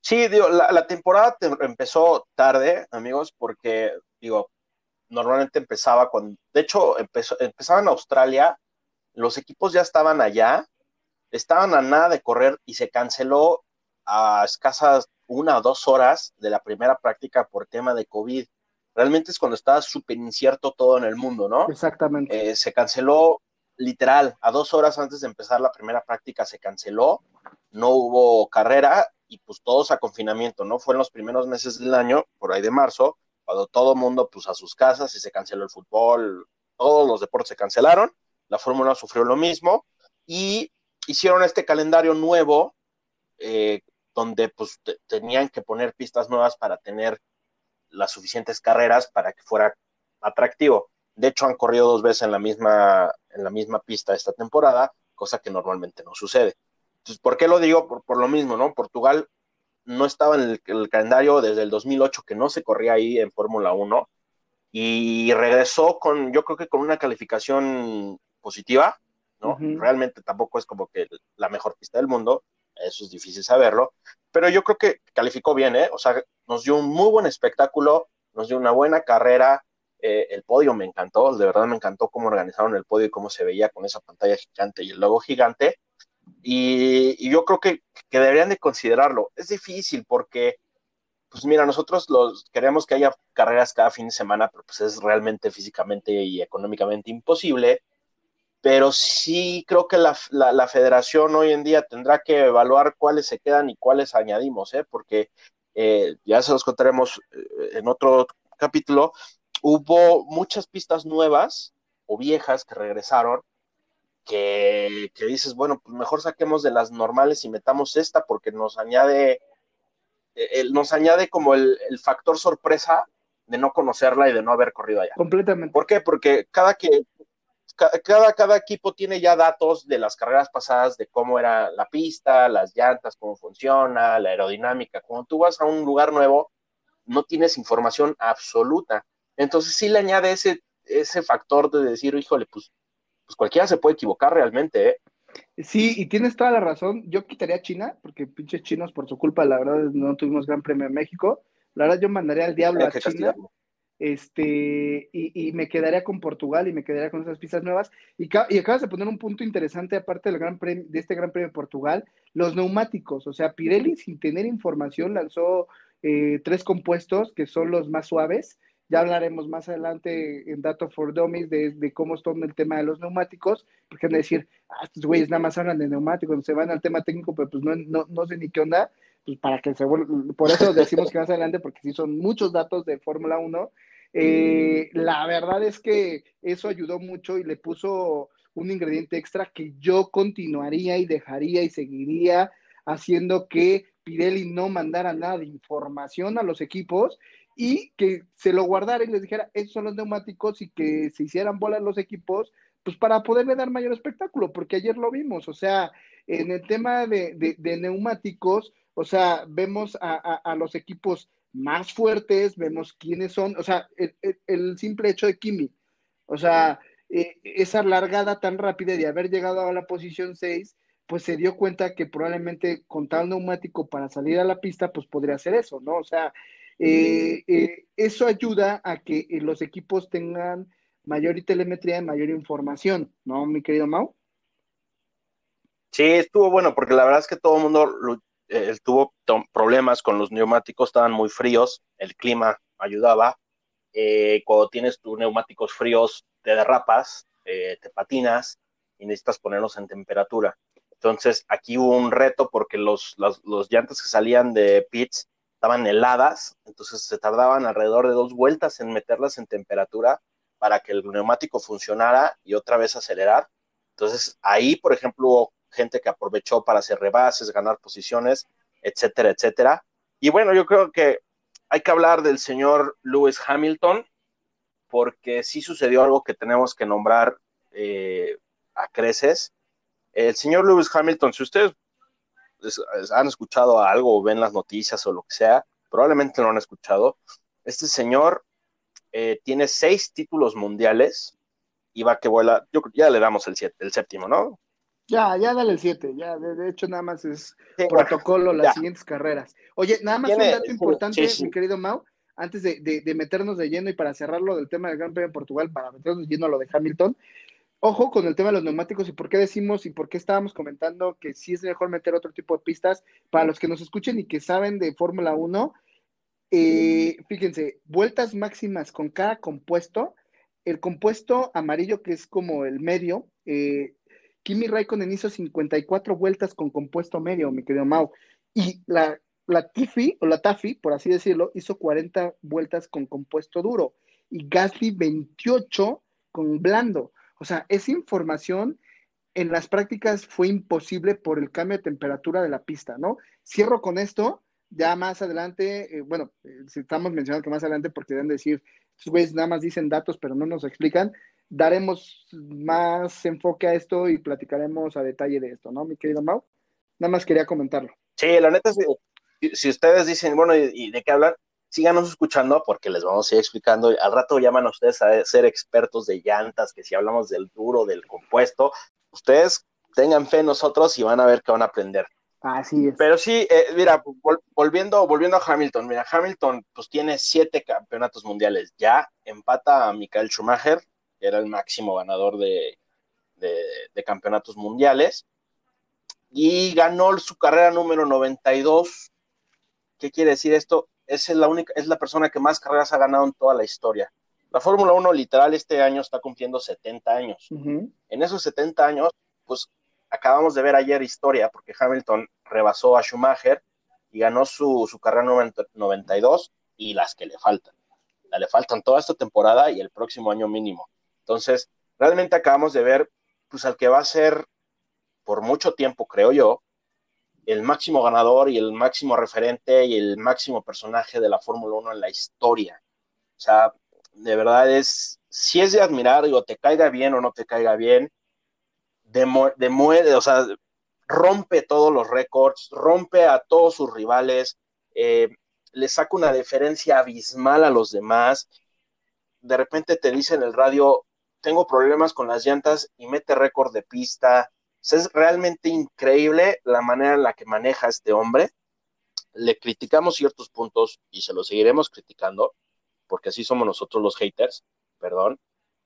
Sí, digo, la, temporada empezó tarde, amigos, porque, digo, normalmente empezaba con, de hecho, empezó, empezaba en Australia, los equipos ya estaban allá, estaban a nada de correr y se canceló a escasas una o dos horas de la primera práctica por tema de COVID. Realmente es cuando estaba súper incierto todo en el mundo, ¿no? Exactamente. Eh, se canceló literal, a dos horas antes de empezar la primera práctica se canceló, no hubo carrera y pues todos a confinamiento, ¿no? Fue en los primeros meses del año, por ahí de marzo, cuando todo el mundo pues a sus casas y se canceló el fútbol, todos los deportes se cancelaron, la Fórmula sufrió lo mismo y hicieron este calendario nuevo eh, donde pues tenían que poner pistas nuevas para tener las suficientes carreras para que fuera atractivo. De hecho, han corrido dos veces en la misma, en la misma pista esta temporada, cosa que normalmente no sucede. Entonces, ¿por qué lo digo? Por, lo mismo, ¿no? Portugal no estaba en el, calendario desde el 2008, que no se corría ahí en Fórmula 1, y regresó con, yo creo que con una calificación positiva, ¿no? Realmente tampoco es como que la mejor pista del mundo, eso es difícil saberlo, pero yo creo que calificó bien, ¿eh? O sea, nos dio un muy buen espectáculo, nos dio una buena carrera, eh, el podio me encantó, de verdad me encantó cómo organizaron el podio y cómo se veía con esa pantalla gigante y el logo gigante, y, yo creo que, que, deberían de considerarlo. Es difícil porque, pues mira, nosotros los, queremos que haya carreras cada fin de semana, pero pues es realmente físicamente y económicamente imposible pero sí creo que la, la, federación hoy en día tendrá que evaluar cuáles se quedan y cuáles añadimos, ¿eh? porque eh, ya se los contaremos eh, en otro capítulo, hubo muchas pistas nuevas o viejas que regresaron, que, que, dices, bueno, pues mejor saquemos de las normales y metamos esta porque nos añade, eh, nos añade como el, el factor sorpresa de no conocerla y de no haber corrido allá. Completamente. ¿Por qué? Porque cada que cada, cada equipo tiene ya datos de las carreras pasadas de cómo era la pista, las llantas, cómo funciona, la aerodinámica. Cuando tú vas a un lugar nuevo, no tienes información absoluta. Entonces sí le añade ese, ese factor de decir, híjole, pues, pues cualquiera se puede equivocar realmente, ¿eh? Sí, y tienes toda la razón. Yo quitaría a China, porque pinches chinos por su culpa, la verdad, no tuvimos Gran Premio en México. La verdad, yo mandaría al diablo a China este, y, me quedaría con Portugal y me quedaría con esas pistas nuevas. Y, y, acabas de poner un punto interesante, aparte del gran premio, de este Gran Premio de Portugal, los neumáticos. O sea, Pirelli, sin tener información, lanzó eh, tres compuestos que son los más suaves. Ya hablaremos más adelante en Data for Dummies de, de cómo está el tema de los neumáticos, porque van a decir, ah, estos güeyes nada más hablan de neumáticos, se van al tema técnico, pero pues no, no, no sé ni qué onda pues para que se por eso decimos que más adelante, porque sí son muchos datos de Fórmula 1. Eh, la verdad es que eso ayudó mucho y le puso un ingrediente extra que yo continuaría y dejaría y seguiría haciendo que Pirelli no mandara nada de información a los equipos y que se lo guardara y les dijera, esos son los neumáticos y que se hicieran bolas los equipos, pues para poderle dar mayor espectáculo, porque ayer lo vimos, o sea, en el tema de, de neumáticos, o sea, vemos a, los equipos más fuertes, vemos quiénes son, o sea, el, simple hecho de Kimi, o sea, eh, esa largada tan rápida de haber llegado a la posición 6, pues se dio cuenta que probablemente con tal neumático para salir a la pista, pues podría hacer eso, ¿no? O sea, eh, eh, eso ayuda a que los equipos tengan mayor telemetría y mayor información, ¿no, mi querido Mau? Sí, estuvo bueno, porque la verdad es que todo el mundo él tuvo problemas con los neumáticos, estaban muy fríos, el clima ayudaba. Eh, cuando tienes tus neumáticos fríos, te derrapas, eh, te patinas y necesitas ponerlos en temperatura. Entonces, aquí hubo un reto porque los, los, llantas que salían de pits estaban heladas, entonces se tardaban alrededor de dos vueltas en meterlas en temperatura para que el neumático funcionara y otra vez acelerar. Entonces, ahí, por ejemplo, gente que aprovechó para hacer rebases, ganar posiciones, etcétera, etcétera. Y bueno, yo creo que hay que hablar del señor Lewis Hamilton, porque sí sucedió algo que tenemos que nombrar eh, a creces. El señor Lewis Hamilton, si ustedes han escuchado algo o ven las noticias o lo que sea, probablemente lo han escuchado. Este señor eh, tiene seis títulos mundiales y va que vuela, yo ya le damos el, siete, el séptimo, ¿no? Ya, ya dale el siete, ya, de, hecho nada más es protocolo las siguientes carreras. Oye, nada más un dato importante, mi querido Mau, antes de, de, meternos de lleno y para cerrarlo del tema del Gran Premio de Portugal, para meternos de lleno a lo de Hamilton, ojo con el tema de los neumáticos y por qué decimos y por qué estábamos comentando que sí es mejor meter otro tipo de pistas para los que nos escuchen y que saben de Fórmula 1. Eh, fíjense, vueltas máximas con cada compuesto. El compuesto amarillo, que es como el medio, eh, Kimi Raikkonen hizo 54 vueltas con compuesto medio, mi querido Mau. Y la, la Tiffy, o la Taffy, por así decirlo, hizo 40 vueltas con compuesto duro. Y Gasly 28 con blando. O sea, esa información en las prácticas fue imposible por el cambio de temperatura de la pista, ¿no? Cierro con esto, ya más adelante, eh, bueno, eh, estamos mencionando que más adelante porque deben decir, estos güeyes nada más dicen datos, pero no nos explican, daremos más enfoque a esto y platicaremos a detalle de esto, ¿no, mi querido Mau? Nada más quería comentarlo. Sí, la neta, si, si ustedes dicen, bueno, ¿y, de qué hablan? síganos escuchando porque les vamos a ir explicando. Al rato llaman a ustedes a ser expertos de llantas, que si hablamos del duro, del compuesto, ustedes tengan fe en nosotros y van a ver que van a aprender. Así es. Pero sí, eh, mira, volviendo, volviendo a Hamilton, mira, Hamilton pues tiene siete campeonatos mundiales ya, empata a Michael Schumacher, que era el máximo ganador de, de campeonatos mundiales, y ganó su carrera número 92. ¿Qué quiere decir esto? es la única, es la persona que más carreras ha ganado en toda la historia. La Fórmula 1 literal este año está cumpliendo 70 años. En esos 70 años, pues acabamos de ver ayer historia, porque Hamilton rebasó a Schumacher y ganó su, su carrera 92 y las que le faltan. Le faltan toda esta temporada y el próximo año mínimo. Entonces, realmente acabamos de ver, pues al que va a ser por mucho tiempo, creo yo, el máximo ganador y el máximo referente y el máximo personaje de la Fórmula 1 en la historia. O sea, de verdad es, si es de admirar, digo, te caiga bien o no te caiga bien, demueve, o sea, rompe todos los récords, rompe a todos sus rivales, eh, le saca una diferencia abismal a los demás. De repente te dice en el radio, tengo problemas con las llantas y mete récord de pista es realmente increíble la manera en la que maneja este hombre. Le criticamos ciertos puntos y se lo seguiremos criticando, porque así somos nosotros los haters, perdón,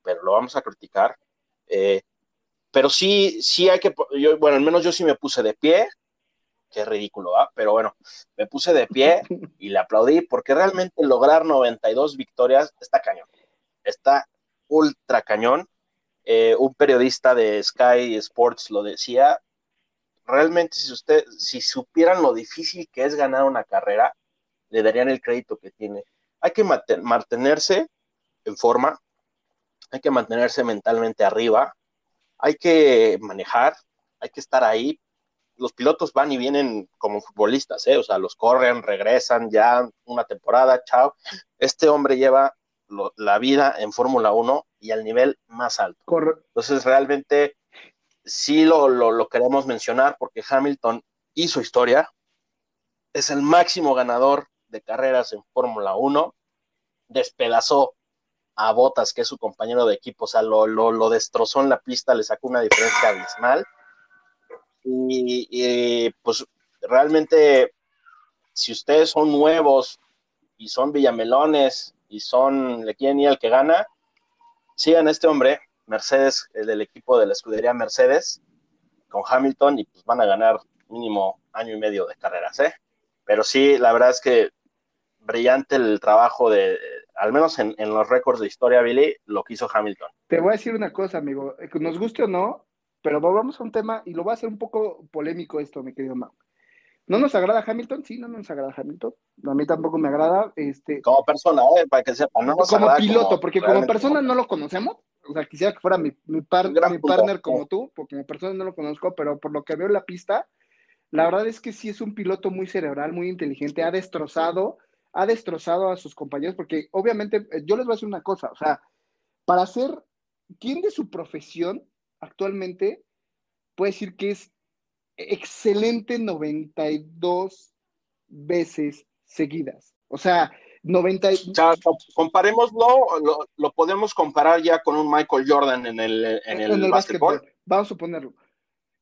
pero lo vamos a criticar. Eh, pero sí, sí hay que, yo, bueno, al menos yo sí me puse de pie, qué ridículo, ¿ah? Pero bueno, me puse de pie y le aplaudí porque realmente lograr 92 victorias está cañón, está ultra cañón eh, un periodista de Sky Sports lo decía, realmente si usted, si supieran lo difícil que es ganar una carrera, le darían el crédito que tiene. Hay que mantenerse en forma, hay que mantenerse mentalmente arriba, hay que manejar, hay que estar ahí. Los pilotos van y vienen como futbolistas, ¿eh? o sea, los corren, regresan ya una temporada, chao. Este hombre lleva la vida en Fórmula 1 y al nivel más alto. Entonces, realmente sí lo, lo, queremos mencionar porque Hamilton hizo historia, es el máximo ganador de carreras en Fórmula 1, despedazó a Botas, que es su compañero de equipo, o sea, lo, lo, destrozó en la pista, le sacó una diferencia abismal. Y, y, pues realmente, si ustedes son nuevos y son villamelones y son, le quieren ir al que gana, sigan este hombre, Mercedes, el del equipo de la escudería Mercedes, con Hamilton, y pues van a ganar mínimo año y medio de carreras, ¿eh? Pero sí, la verdad es que brillante el trabajo de, al menos en, los récords de historia, Billy, lo que hizo Hamilton. Te voy a decir una cosa, amigo, eh, nos guste o no, pero vamos a un tema, y lo voy a hacer un poco polémico esto, mi querido Mau. ¿No nos agrada Hamilton? Sí, no nos agrada Hamilton. A mí tampoco me agrada. Este, como persona, ¿eh? para que sepa, no Como piloto, porque como persona no lo conocemos. o sea, quisiera que fuera mi, mi, par, mi partner como tú, porque como persona no lo conozco, pero por lo que veo en la pista, la verdad es que sí es un piloto muy cerebral, muy inteligente, ha destrozado, ha destrozado a sus compañeros, porque obviamente, eh, yo les voy a decir una cosa, o sea, para ser quien de su profesión actualmente puede decir que es excelente 92 veces seguidas. O sea, 90 y- O sea, comparémoslo, lo, lo podemos comparar ya con un Michael Jordan en el, en el, básquetbol, básquetbol. Vamos a ponerlo.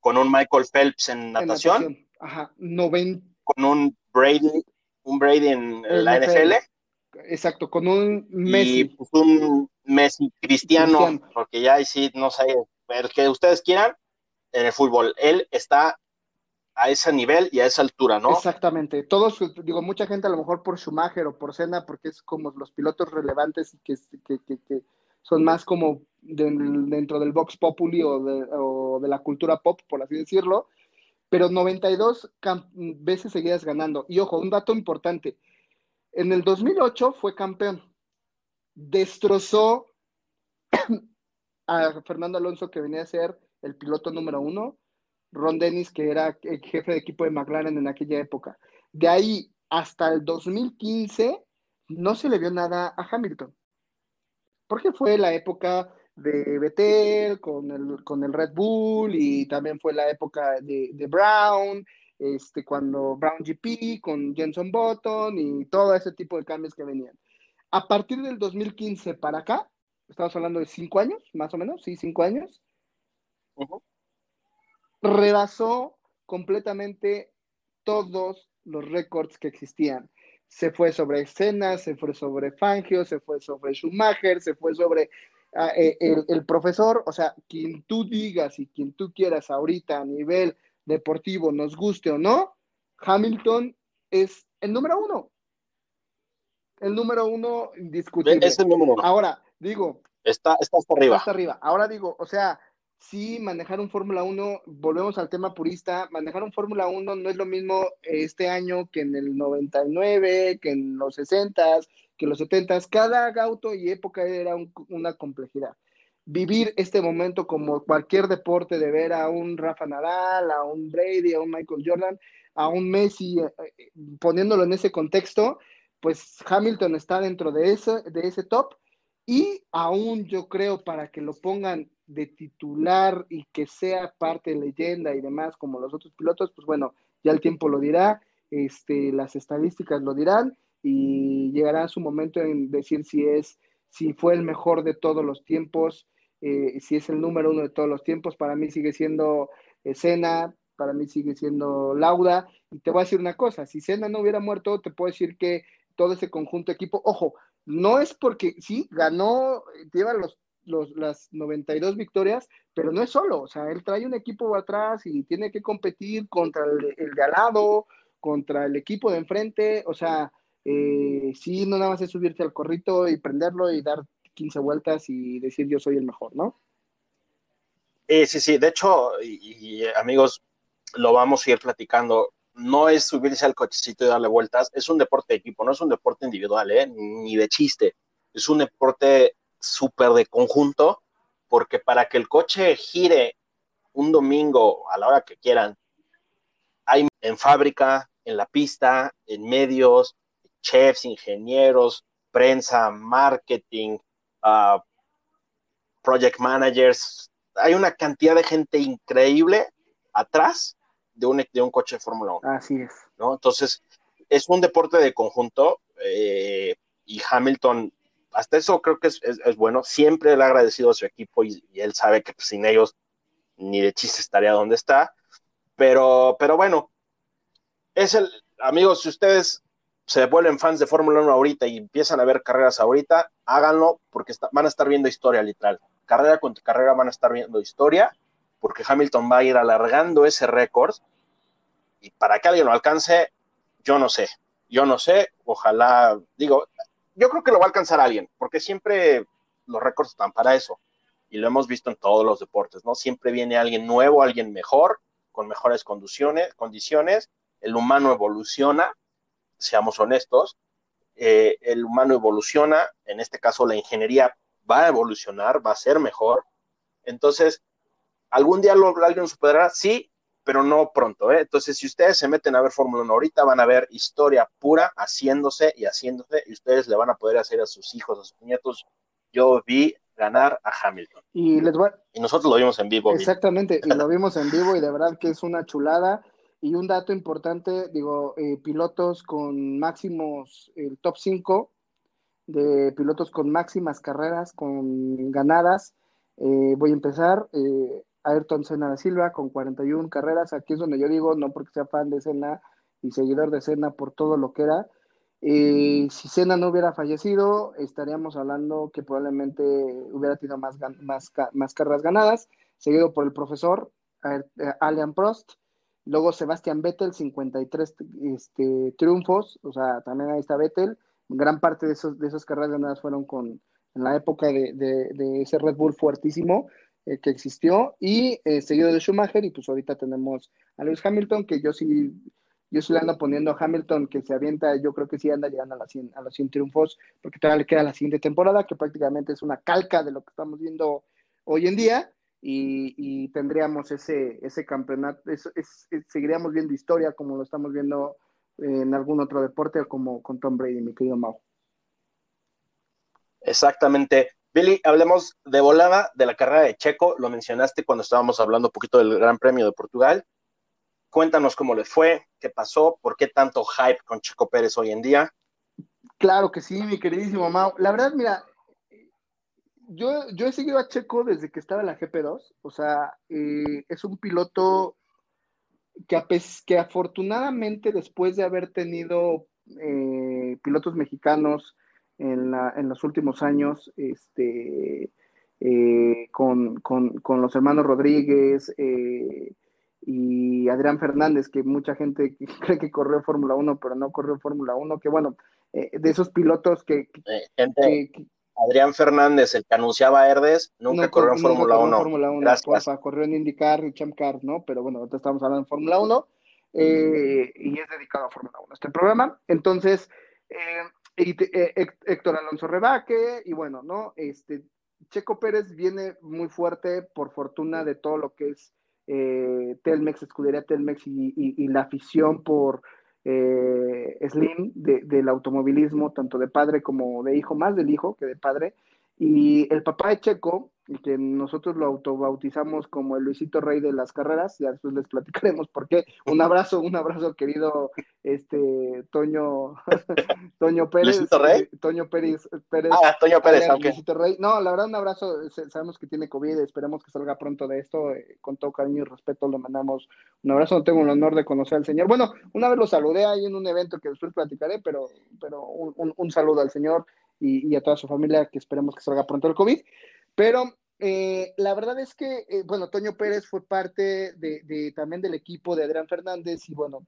con un Michael Phelps en en natación, Ajá, 90, con un Brady, un Brady en En la NFL. Exacto, con un y Messi. pues, un Messi cristiano, Cristiano. porque ya ahí sí, no sé, el que ustedes quieran en el fútbol. Él está a ese nivel y a esa altura, ¿no? Exactamente. Todos, digo, mucha gente a lo mejor por Schumacher o por Senna, porque es como los pilotos relevantes y que, que, que, son más como dentro del Vox Populi o de, o de la cultura pop, por así decirlo. Pero 92 cam- veces seguidas ganando. Y ojo, un dato importante. En el 2008 fue campeón. Destrozó a Fernando Alonso, que venía a ser el piloto número uno, Ron Dennis, que era el jefe de equipo de McLaren en aquella época. De ahí hasta el 2015 no se le vio nada a Hamilton, porque fue la época de Vettel con el, con el Red Bull y también fue la época de, de Brown, este, cuando Brown GP con Jenson Button y todo ese tipo de cambios que venían. A partir del 2015 para acá, estamos hablando de cinco años, más o menos, sí, cinco años. Rebasó completamente todos los récords que existían. Se fue sobre Senna, se fue sobre Fangio, se fue sobre Schumacher, se fue sobre eh, el, el profesor, o sea, quien tú digas y quien tú quieras ahorita a nivel deportivo, nos guste o no, Hamilton es el número uno. El número uno indiscutible. Es el número uno. Ahora, digo, Está, está hasta arriba. hasta arriba. Ahora digo, o sea, sí, manejar un Fórmula 1, volvemos al tema purista, manejar un Fórmula 1 no es lo mismo este año que en el 99, que en los 60, que en los 70. Cada auto y época era un- una complejidad. Vivir este momento como cualquier deporte, de ver a un Rafa Nadal, a un Brady, a un Michael Jordan, a un Messi, eh, eh, poniéndolo en ese contexto, pues Hamilton está dentro de ese, de ese top y aún yo creo para que lo pongan de titular y que sea parte de leyenda y demás como los otros pilotos, pues bueno, ya el tiempo lo dirá, este, las estadísticas lo dirán y llegará su momento en decir si es, si fue el mejor de todos los tiempos, eh, si es el número uno de todos los tiempos, para mí sigue siendo eh, Senna, para mí sigue siendo Lauda, y te voy a decir una cosa, si Senna no hubiera muerto, te puedo decir que todo ese conjunto de equipo, ojo, no es porque, sí, ganó, lleva los, los, las 92 victorias, pero no es solo, o sea, él trae un equipo atrás y tiene que competir contra el, el de al lado, contra el equipo de enfrente, o sea, eh, sí, no nada más es subirte al corrito y prenderlo y dar 15 vueltas y decir yo soy el mejor, ¿no? Eh, sí, sí, de hecho, y, amigos, lo vamos a ir platicando. No es subirse al cochecito y darle vueltas, es un deporte de equipo, no es un deporte individual, ¿eh? ni de chiste. Es un deporte súper de conjunto, porque para que el coche gire un domingo a la hora que quieran, hay en fábrica, en la pista, en medios, chefs, ingenieros, prensa, marketing, uh, project managers, hay una cantidad de gente increíble atrás de un, de un coche de Fórmula 1. Así es. ¿no? Entonces, es un deporte de conjunto eh, y Hamilton, hasta eso creo que es, es, es, bueno, siempre le ha agradecido a su equipo y, y él sabe que pues, sin ellos ni de chiste estaría donde está, pero, pero bueno, es el, amigos, si ustedes se vuelven fans de Fórmula 1 ahorita y empiezan a ver carreras ahorita, háganlo porque está, van a estar viendo historia literal carrera contra carrera van a estar viendo historia, porque Hamilton va a ir alargando ese récord, y para que alguien lo alcance, yo no sé, yo no sé, ojalá, digo, yo creo que lo va a alcanzar alguien, porque siempre los récords están para eso, y lo hemos visto en todos los deportes, ¿no? Siempre viene alguien nuevo, alguien mejor, con mejores condiciones, condiciones. El humano evoluciona, seamos honestos, eh, el humano evoluciona, en este caso la ingeniería va a evolucionar, va a ser mejor. Entonces, ¿algún día lo, alguien superará? Sí, pero no pronto. ¿eh? Entonces, si ustedes se meten a ver Fórmula 1 ahorita, van a ver historia pura haciéndose y haciéndose, y ustedes le van a poder hacer a sus hijos, a sus nietos. Yo vi ganar a Hamilton. Y, les y nosotros lo vimos en vivo. Exactamente, y lo vimos en vivo y de verdad que es una chulada. Y un dato importante, digo, eh, pilotos con máximos, el top 5 de pilotos con máximas carreras, con ganadas. Eh, voy a empezar. Eh, Ayrton Senna da Silva con 41 carreras. Aquí es donde yo digo, no porque sea fan de Senna y seguidor de Senna por todo lo que era. si Senna no hubiera fallecido, estaríamos hablando que probablemente hubiera tenido más, más, más carreras ganadas, seguido por el profesor Alian Prost, Luego Sebastián Vettel, 53 este, triunfos, o sea, también ahí está Vettel. Gran parte de, esos, de esas carreras ganadas fueron con, en la época de, de, ese Red Bull fuertísimo eh, que existió. Y eh, seguido de Schumacher, y pues ahorita tenemos a Lewis Hamilton, que yo sí, yo sí le ando poniendo a Hamilton, que se avienta, yo creo que sí anda llegando a, las 100, a los 100 triunfos, porque todavía le queda la siguiente temporada, que prácticamente es una calca de lo que estamos viendo hoy en día y, tendríamos ese, ese campeonato, seguiríamos viendo historia como lo estamos viendo en algún otro deporte como con Tom Brady, mi querido Mau. Exactamente. Billy, hablemos de volada de la carrera de Checo, lo mencionaste cuando estábamos hablando un poquito del Gran Premio de Portugal. Cuéntanos cómo le fue, qué pasó, por qué tanto hype con Checo Pérez hoy en día. Claro que sí, mi queridísimo Mau. La verdad, mira, yo, he seguido a Checo desde que estaba en la GP2, o sea, eh, es un piloto que, que afortunadamente después de haber tenido eh, pilotos mexicanos en, la, en, los últimos años, este, eh, con, con, los hermanos Rodríguez y Adrián Fernández, que mucha gente cree que corrió Fórmula 1, pero no corrió Fórmula 1, que bueno, de esos pilotos que, que, Adrián Fernández, el que anunciaba Herdes, nunca corrió en Fórmula 1. Fórmula 1. Gracias. corrió en IndyCar y Champ Car, ¿no? Pero bueno, ahorita estamos hablando de Fórmula 1 eh, y es dedicado a Fórmula 1 este programa. Entonces, eh, eh, Héctor Alonso Rebaque y bueno, ¿no? Este, Checo Pérez viene muy fuerte por fortuna de todo lo que es Telmex, escudería Telmex y, y la afición por eh, Slim del automovilismo, tanto de padre como de hijo, más del hijo que de padre. Y el papá de Checo, que nosotros lo autobautizamos como el Luisito Rey de las carreras, ya después les platicaremos por qué. Un abrazo, un abrazo, querido este Toño, Toño Pérez. ¿Luisito Rey? Eh, Toño Pérez, Pérez. Ah, Toño Pérez, Luisito Rey. No, la verdad, un abrazo, sabemos que tiene COVID, esperemos que salga pronto de esto, eh, con todo cariño y respeto le mandamos un abrazo, no tengo el honor de conocer al señor. Bueno, una vez lo saludé ahí en un evento que después platicaré, pero, pero un, un, saludo al señor y, y a toda su familia, que esperemos que salga pronto el COVID. Pero eh, la verdad es que, eh, bueno, Toño Pérez fue parte de, también del equipo de Adrián Fernández y bueno,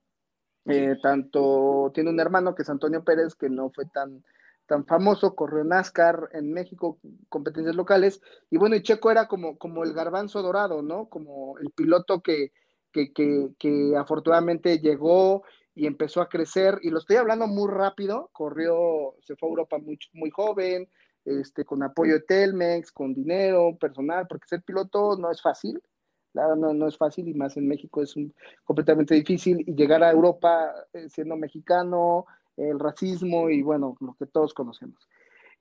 eh, tanto tiene un hermano que es Antonio Pérez, que no fue tan, tan famoso, corrió NASCAR en México, competencias locales, y bueno, y Checo era como, como el garbanzo dorado, ¿no? Como el piloto que, que, que, que afortunadamente llegó y empezó a crecer, y lo estoy hablando muy rápido, corrió, se fue a Europa muy, muy joven, este, con apoyo de Telmex, con dinero, personal, porque ser piloto no es fácil, no, es fácil y más en México es un, completamente difícil y llegar a Europa eh, siendo mexicano, el racismo y bueno, lo que todos conocemos.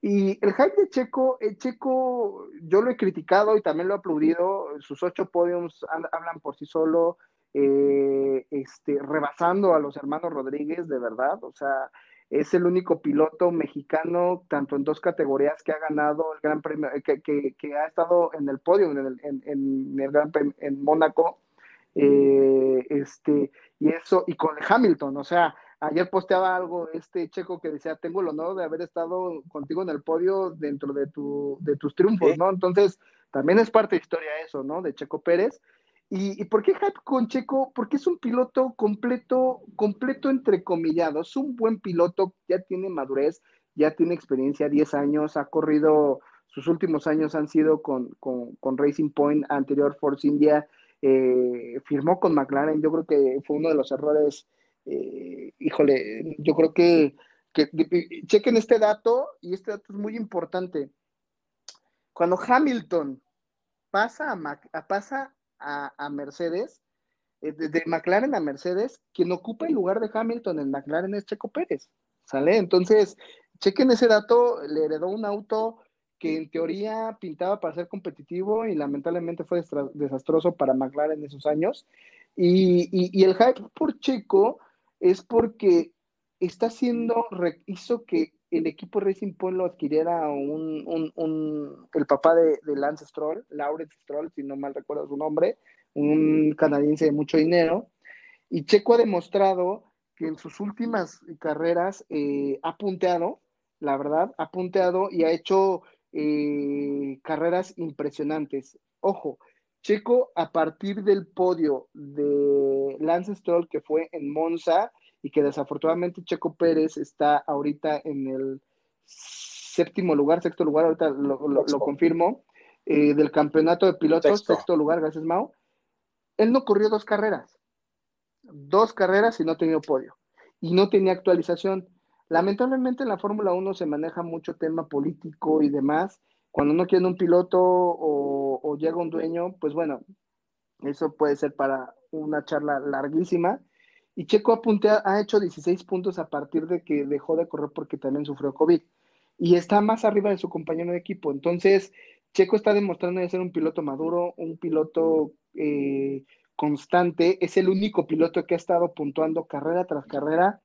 Y el hype de Checo, el Checo, yo lo he criticado y también lo he aplaudido, sus ocho podiums hablan por sí solo, eh, este, rebasando a los hermanos Rodríguez, de verdad, o sea, es el único piloto mexicano, tanto en dos categorías, que ha ganado el Gran Premio, eh, que, que, ha estado en el podio en el, en, el Gran Premio en Mónaco. Eh, este, y eso, y con Hamilton, o sea, ayer posteaba algo este checo que decía, tengo el honor de haber estado contigo en el podio dentro de, tu, de tus triunfos, ¿no? Entonces, también es parte de historia eso, ¿no? De Checo Pérez. ¿Y, por qué hype con Checo? Porque es un piloto completo, completo entrecomillado. Es un buen piloto, ya tiene madurez, ya tiene experiencia, 10 años, ha corrido, sus últimos años han sido con, Racing Point, anterior Force India, eh, firmó con McLaren, yo creo que fue uno de los errores, eh, híjole, yo creo que, que chequen este dato y este dato es muy importante. cuando Hamilton pasa a, pasa a, Mercedes, eh, de, McLaren a Mercedes, quien ocupa el lugar de Hamilton en McLaren es Checo Pérez, ¿sale? Entonces, chequen ese dato, le heredó un auto que en teoría pintaba para ser competitivo y lamentablemente fue desastroso para McLaren en esos años. Y, el hype por Checo es porque está haciendo, hizo que el equipo Racing Point lo adquiriera un, el papá de, Lance Stroll, Laurence Stroll, si no mal recuerdo su nombre, un canadiense de mucho dinero. Y Checo ha demostrado que en sus últimas carreras eh, ha punteado, la verdad, ha punteado y ha hecho eh, carreras impresionantes. Ojo, Checo a partir del podio de Lance Stroll que fue en Monza y que desafortunadamente Checo Pérez está ahorita en el séptimo lugar, sexto lugar, ahorita lo, confirmo, eh, del campeonato de pilotos, sexto. lugar, gracias Mau. Él no corrió dos carreras, dos carreras y no tenía podio y no tenía actualización. Lamentablemente en la Fórmula 1 se maneja mucho tema político y demás. Cuando no quiere un piloto o, llega un dueño, pues bueno, eso puede ser para una charla larguísima. Y Checo ha hecho 16 puntos a partir de que dejó de correr porque también sufrió COVID. Y está más arriba de su compañero de equipo. Entonces, Checo está demostrando de ser un piloto maduro, un piloto eh, constante. Es el único piloto que ha estado puntuando carrera tras carrera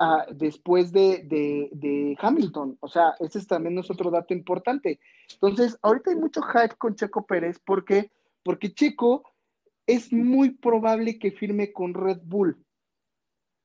Ah, después de, Hamilton. O sea, ese es también otro dato importante. Entonces, ahorita hay mucho hype con Checo Pérez porque, porque Checo es muy probable que firme con Red Bull.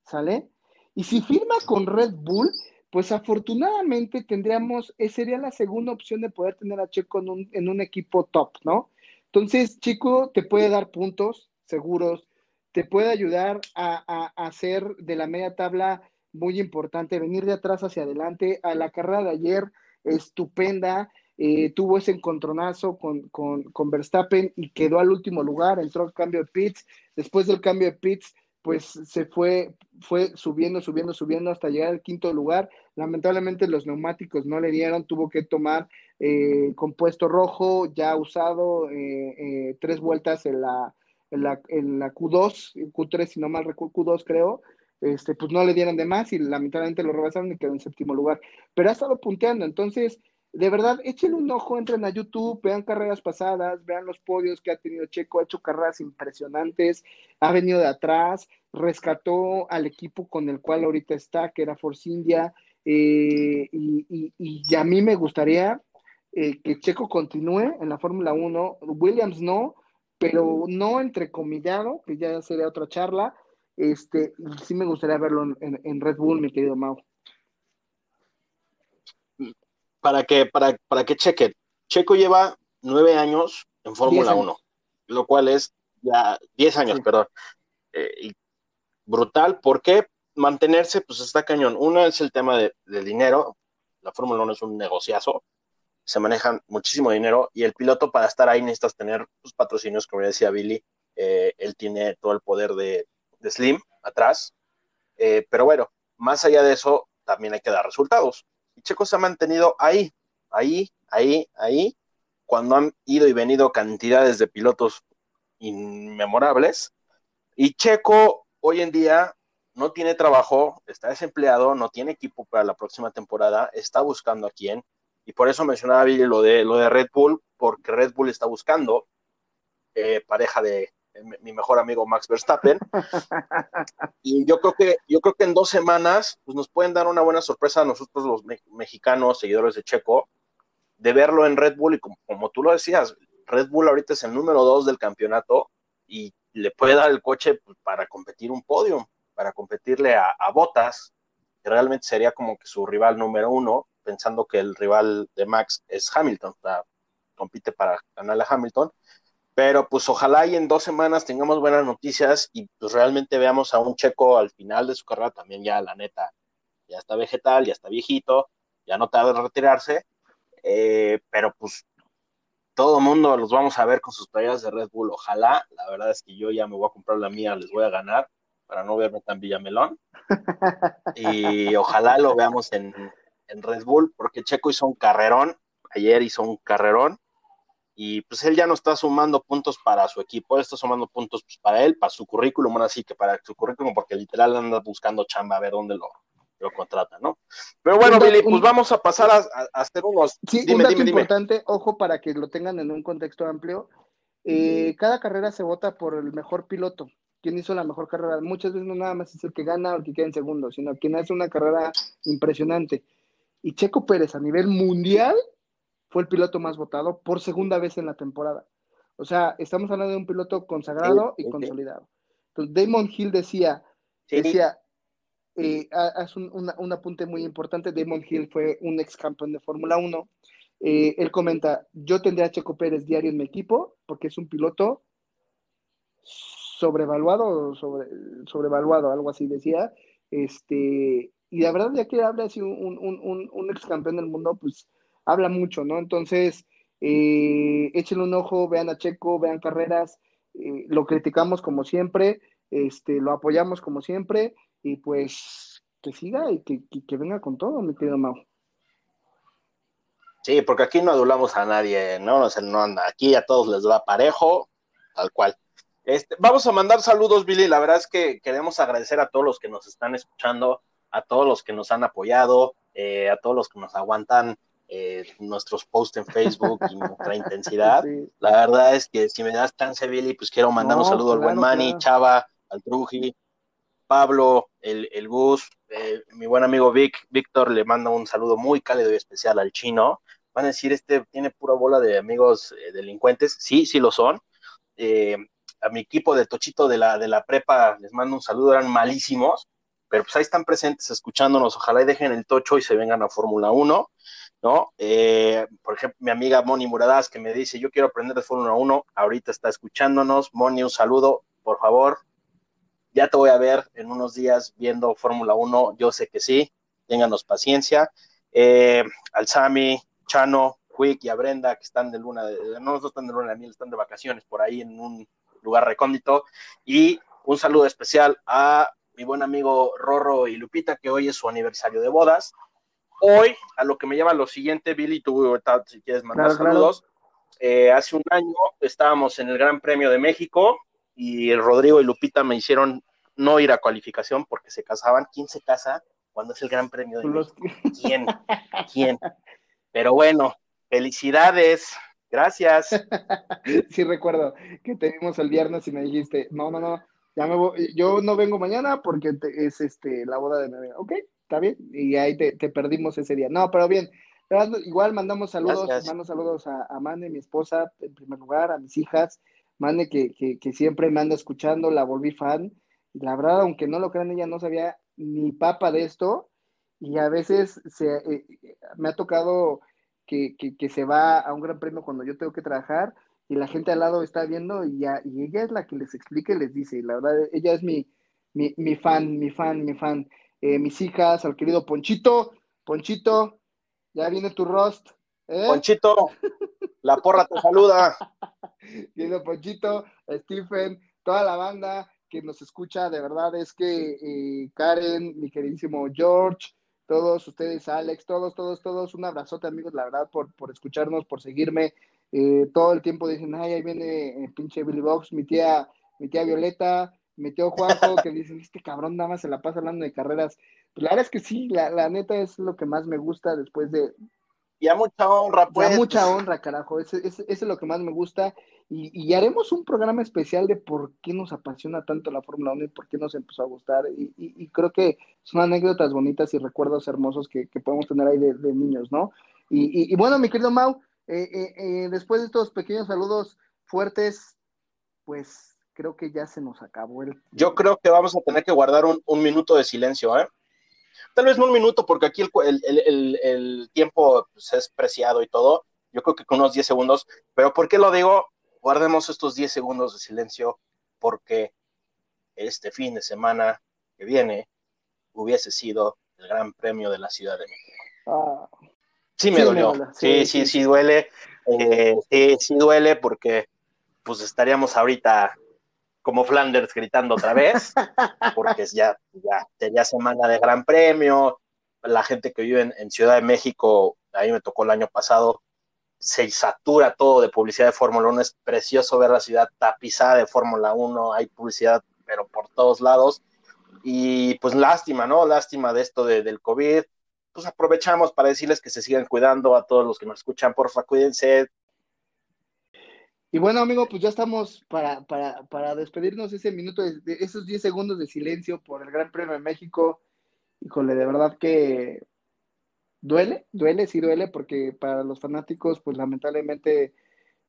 ¿Sale? Y si firma con Red Bull, pues afortunadamente tendríamos, eh, sería la segunda opción de poder tener a Checo en un, en un equipo top, ¿no? Entonces, Checo te puede dar puntos seguros, te puede ayudar a, hacer de la media tabla muy importante, venir de atrás hacia adelante. A la carrera de ayer, estupenda, eh, tuvo ese encontronazo con, con, Verstappen y quedó al último lugar, entró al cambio de pits. Después del cambio de pits, pues se fue, fue subiendo, subiendo, subiendo hasta llegar al quinto lugar. Lamentablemente los neumáticos no le dieron, tuvo que tomar eh, compuesto rojo ya usado, eh, tres vueltas en la, en la, en la Q2, Q3, si no mal recuerdo, Q2 creo, este, pues no le dieron de más y lamentablemente lo rebasaron y quedó en séptimo lugar. Pero ha estado punteando, entonces, de verdad, échenle un ojo, entren a YouTube, vean carreras pasadas, vean los podios que ha tenido Checo, ha hecho carreras impresionantes, ha venido de atrás, rescató al equipo con el cual ahorita está, que era Force India, eh, y, y, a mí me gustaría eh, que Checo continúe en la Fórmula 1, Williams no, pero no entrecomillado, que ya sería otra charla. Este, sí me gustaría verlo en, Red Bull, mi querido Mau. Para que, para, para que cheque, Checo lleva nueve años en Fórmula 1, lo cual es ya diez años, perdón. Eh, y brutal, ¿por qué? Mantenerse, pues está cañón. Uno es el tema de, del dinero, la Fórmula 1 es un negociazo, se manejan muchísimo dinero y el piloto para estar ahí necesitas tener sus patrocinios, como ya decía Billy, eh, él tiene todo el poder de, Slim atrás, eh, pero bueno, más allá de eso, también hay que dar resultados. Y Checo se ha mantenido ahí, ahí, ahí, ahí, cuando han ido y venido cantidades de pilotos inmemorables. Y Checo hoy en día no tiene trabajo, está desempleado, no tiene equipo para la próxima temporada, está buscando a quién y por eso mencionaba Billy lo de, lo de Red Bull, porque Red Bull está buscando eh, pareja de mi mejor amigo Max Verstappen. y yo creo que, yo creo que en dos semanas pues, nos pueden dar una buena sorpresa a nosotros los mexicanos, seguidores de Checo, de verlo en Red Bull. Y como, tú lo decías, Red Bull ahorita es el número dos del campeonato y le puede dar el coche pues, para competir un podio, para competirle a, a Botas, que realmente sería como que su rival número uno pensando que el rival de Max es Hamilton, compite para ganarle a Hamilton, pero pues ojalá y en dos semanas tengamos buenas noticias y pues realmente veamos a un checo al final de su carrera también ya la neta, ya está vegetal, ya está viejito, ya no tarda en retirarse, eh, pero pues todo el mundo los vamos a ver con sus playeras de Red Bull, ojalá, la verdad es que yo ya me voy a comprar la mía, les voy a ganar para no verme tan villamelón y ojalá lo veamos en, en Red Bull, porque Checo hizo un carrerón ayer hizo un carrerón y pues él ya no está sumando puntos para su equipo, él está sumando puntos pues, para él, para su currículum, ahora sí que para su currículum, porque literal anda buscando chamba a ver dónde lo, lo contrata, ¿no? Pero bueno, Un- Billy, un- pues vamos a pasar a, hacer unos... Sí, un dime, dato dime, dime. importante, ojo para que lo tengan en un contexto amplio. eh, cada carrera se vota por el mejor piloto, quien hizo la mejor carrera. Muchas veces no nada más es el que gana o el que queda en segundo, sino quien hace una carrera impresionante. Y Checo Pérez a nivel mundial fue el piloto más votado por segunda vez en la temporada. O sea, estamos hablando de un piloto consagrado Sí, y sí, consolidado. Entonces, Damon Hill decía, Sí, decía, eh, ha- haz un, una- un apunte muy importante, Damon Hill fue un ex campeón de Fórmula 1. Eh, él comenta, yo tendría a Checo Pérez diario en mi equipo porque es un piloto sobrevaluado, o sobre, sobrevaluado, algo así decía. Este, y la verdad, ya que habla así un, un, un, un ex campeón del mundo, pues habla mucho, ¿no? Entonces, eh, échenle un ojo, vean a Checo, vean carreras, eh, lo criticamos como siempre, este, lo apoyamos como siempre, y pues que siga y que, que, venga con todo, mi querido Mau. Sí, porque aquí no adulamos a nadie, ¿no? O sea, no aquí a todos les da parejo, tal cual. Este, vamos a mandar saludos, Billy. La verdad es que queremos agradecer a todos los que nos están escuchando, a todos los que nos han apoyado, eh, a todos los que nos aguantan eh, nuestros posts en Facebook y nuestra intensidad. Sí. La verdad es que si me das chance, Billy, pues quiero mandar un No, saludo al buen Manny, claro. Chava, al Truji, Pablo, el, el Gus, eh, mi buen amigo Vic, Víctor, le manda un saludo muy cálido y especial al chino. Van a decir, este tiene pura bola de amigos eh, delincuentes. Sí, sí lo son. Eh, a mi equipo de Tochito de la, de la prepa les mando un saludo, eran malísimos, pero pues ahí están presentes escuchándonos. Ojalá y dejen el tocho y se vengan a Fórmula 1. ¿No? Eh, por ejemplo, mi amiga Moni Muradas que me dice, yo quiero aprender de Fórmula 1, ahorita está escuchándonos. Moni, un saludo, por favor. Ya te voy a ver en unos días viendo Fórmula 1, yo sé que sí, ténganos paciencia. Eh, al Sami, Chano, Quick y a Brenda, que están de luna, de, no, no están de luna de miel, están de vacaciones por ahí en un lugar recóndito. Y un saludo especial a mi buen amigo Rorro y Lupita, que hoy es su aniversario de bodas hoy, a lo que me lleva lo siguiente, Billy, tú si quieres mandar Claro, claro. saludos. Eh, hace un año estábamos en el Gran Premio de México y Rodrigo y Lupita me hicieron no ir a cualificación porque se casaban. ¿Quién se casa cuando es el Gran Premio de Los- México? ¿Quién? ¿Quién? Pero bueno, felicidades. Gracias. sí recuerdo que te vimos el viernes y me dijiste, no, no, no, ya me voy, yo no vengo mañana porque te- es este la boda de mi amiga. Ok, está bien, y ahí te, te perdimos ese día. No, pero bien, igual mandamos saludos, Gracias. saludos a, a Mane, mi esposa, en primer lugar, a mis hijas, Mane que, que, que siempre me anda escuchando, la volví fan, y la verdad, aunque no lo crean, ella no sabía ni papa de esto, y a veces se, eh, me ha tocado que, que, que se va a un gran premio cuando yo tengo que trabajar y la gente al lado está viendo y, ya, y ella es la que les explica y les dice, y la verdad, ella es mi, mi, mi fan, mi fan, mi fan. Eh, mis hijas, al querido Ponchito, Ponchito, ya viene tu roast, ¿eh? Ponchito, la porra te saluda. Querido Ponchito, Stephen, toda la banda que nos escucha, de verdad es que eh, Karen, mi queridísimo George, todos ustedes, Alex, todos, todos, todos, un abrazote amigos, la verdad, por, por escucharnos, por seguirme. Eh, todo el tiempo dicen, ay, ahí viene el pinche Billy Box, mi tía, mi tía Violeta, tío Juanjo, que dicen, este cabrón nada más se la pasa hablando de carreras. Pues la verdad es que sí, la, la neta es lo que más me gusta después de, Y a mucha honra, pues. da mucha honra, carajo. Ese, ese, ese es lo que más me gusta. Y, y, haremos un programa especial de por qué nos apasiona tanto la Fórmula 1 y por qué nos empezó a gustar. Y, y, y, creo que son anécdotas bonitas y recuerdos hermosos que, que podemos tener ahí de, de niños, ¿no? Y, y, bueno, mi querido Mau, eh, eh, después de estos pequeños saludos fuertes, pues creo que ya se nos acabó el. Yo creo que vamos a tener que guardar un, un minuto de silencio, ¿eh? Tal vez no un minuto, porque aquí el, el, el, el tiempo pues, es preciado y todo. Yo creo que con unos 10 segundos. Pero ¿por qué lo digo? Guardemos estos 10 segundos de silencio, porque este fin de semana que viene hubiese sido el Gran Premio de la Ciudad de México. Ah. Sí me Sí, dolió. me duele. Sí, sí, sí, sí duele. Eh, sí, sí duele porque pues estaríamos ahorita como Flanders gritando otra vez, porque ya, ya sería semana de Gran Premio. La gente que vive en, Ciudad de México, a mí me tocó el año pasado, se satura todo de publicidad de Fórmula 1, es precioso ver la ciudad tapizada de Fórmula 1, hay publicidad, pero por todos lados. Y pues lástima, ¿no? Lástima de esto de, del COVID. Pues aprovechamos para decirles que se sigan cuidando a todos los que nos escuchan, porfa, cuídense, y bueno, amigo, pues ya estamos para, para, para despedirnos ese minuto, de, esos 10 segundos de silencio por el Gran Premio de México. Híjole, de verdad que duele, duele, sí duele, porque para los fanáticos, pues lamentablemente,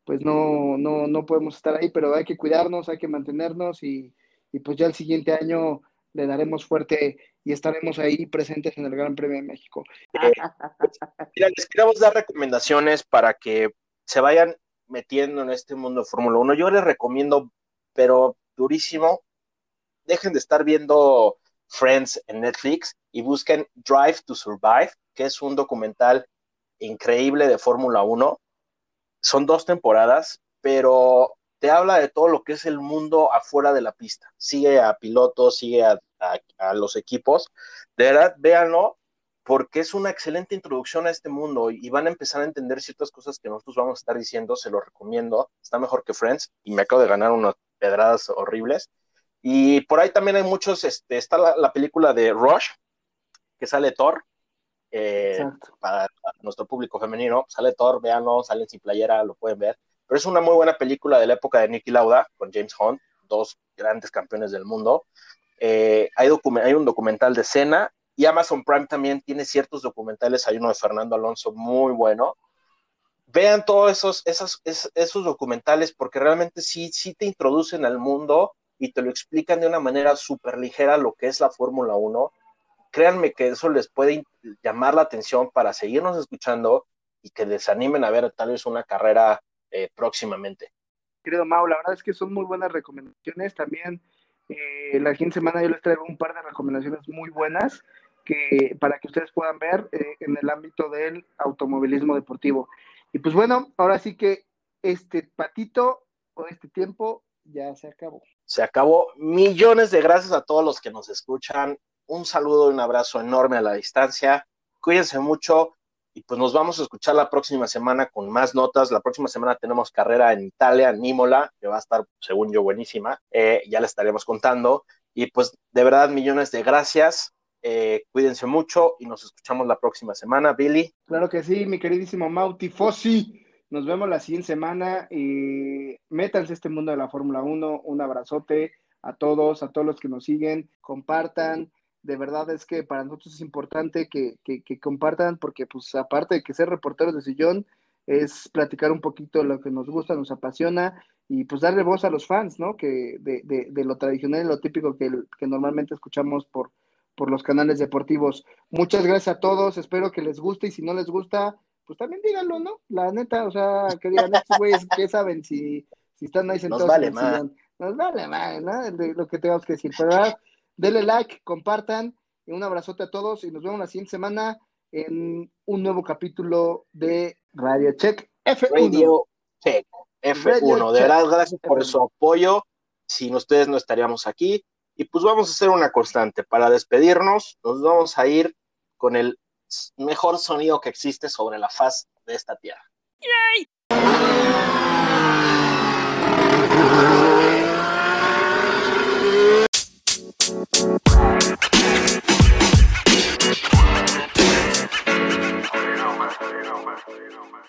pues no, no, no podemos estar ahí, pero hay que cuidarnos, hay que mantenernos y, y pues ya el siguiente año le daremos fuerte y estaremos ahí presentes en el Gran Premio de México. Mira, les queremos dar recomendaciones para que se vayan metiendo en este mundo de Fórmula 1. Yo les recomiendo, pero durísimo, dejen de estar viendo Friends en Netflix y busquen Drive to Survive, que es un documental increíble de Fórmula 1. Son dos temporadas, pero te habla de todo lo que es el mundo afuera de la pista. Sigue a pilotos, sigue a, a los equipos. De verdad, véanlo porque es una excelente introducción a este mundo y van a empezar a entender ciertas cosas que nosotros vamos a estar diciendo, se lo recomiendo, está mejor que Friends y me acabo de ganar unas pedradas horribles. Y por ahí también hay muchos, este, está la, película de Rush, que sale Thor, eh, para, nuestro público femenino, sale Thor, véanlo, sale sin playera, lo pueden ver, pero es una muy buena película de la época de Nicky Lauda con James Hunt, dos grandes campeones del mundo. Eh, hay, hay un documental de Cena y Amazon Prime también tiene ciertos documentales, hay uno de Fernando Alonso muy bueno. Vean todos esos, esos, esos documentales porque realmente sí, sí te introducen al mundo y te lo explican de una manera súper ligera lo que es la Fórmula 1. Créanme que eso les puede llamar la atención para seguirnos escuchando y que desanimen a ver tal vez una carrera eh, próximamente. Querido Mau, la verdad es que son muy buenas recomendaciones. También eh, la siguiente semana yo les traigo un par de recomendaciones muy buenas que para que ustedes puedan ver eh, en el ámbito del automovilismo deportivo. Y pues bueno, ahora sí que este patito o este tiempo ya se acabó. Se acabó. Millones de gracias a todos los que nos escuchan. Un saludo y un abrazo enorme a la distancia. Cuídense mucho y pues nos vamos a escuchar la próxima semana con más notas. La próxima semana tenemos carrera en Italia, en Imola, que va a estar, según yo, buenísima. Eh, ya le estaremos contando. Y pues de verdad, millones de gracias. Eh, cuídense mucho y nos escuchamos la próxima semana, Billy. Claro que sí, mi queridísimo Mauti Fossi. Nos vemos la siguiente semana y métanse este mundo de la Fórmula 1. Un abrazote a todos, a todos los que nos siguen. Compartan. De verdad es que para nosotros es importante que, que, compartan porque pues aparte de que ser reporteros de sillón, es platicar un poquito de lo que nos gusta, nos apasiona y pues darle voz a los fans, ¿no? Que de, de, de lo tradicional y lo típico que, que normalmente escuchamos por, por los canales deportivos. Muchas gracias a todos, espero que les guste y si no les gusta, pues también díganlo, ¿no? La neta, o sea, que digan, estos güeyes, ¿qué saben si, si están ahí sentados? Nos vale más. Nos vale más, ¿no? lo que tengamos que decir. Pero ¿verdad? denle like, compartan, y un abrazote a todos y nos vemos la siguiente semana en un nuevo capítulo de Radio Check F1. Radio Check F1. de verdad, gracias por su apoyo. Sin ustedes no estaríamos aquí. Y pues vamos a hacer una constante. Para despedirnos, nos vamos a ir con el mejor sonido que existe sobre la faz de esta tierra. ¡Yay! You know, man. You know, man.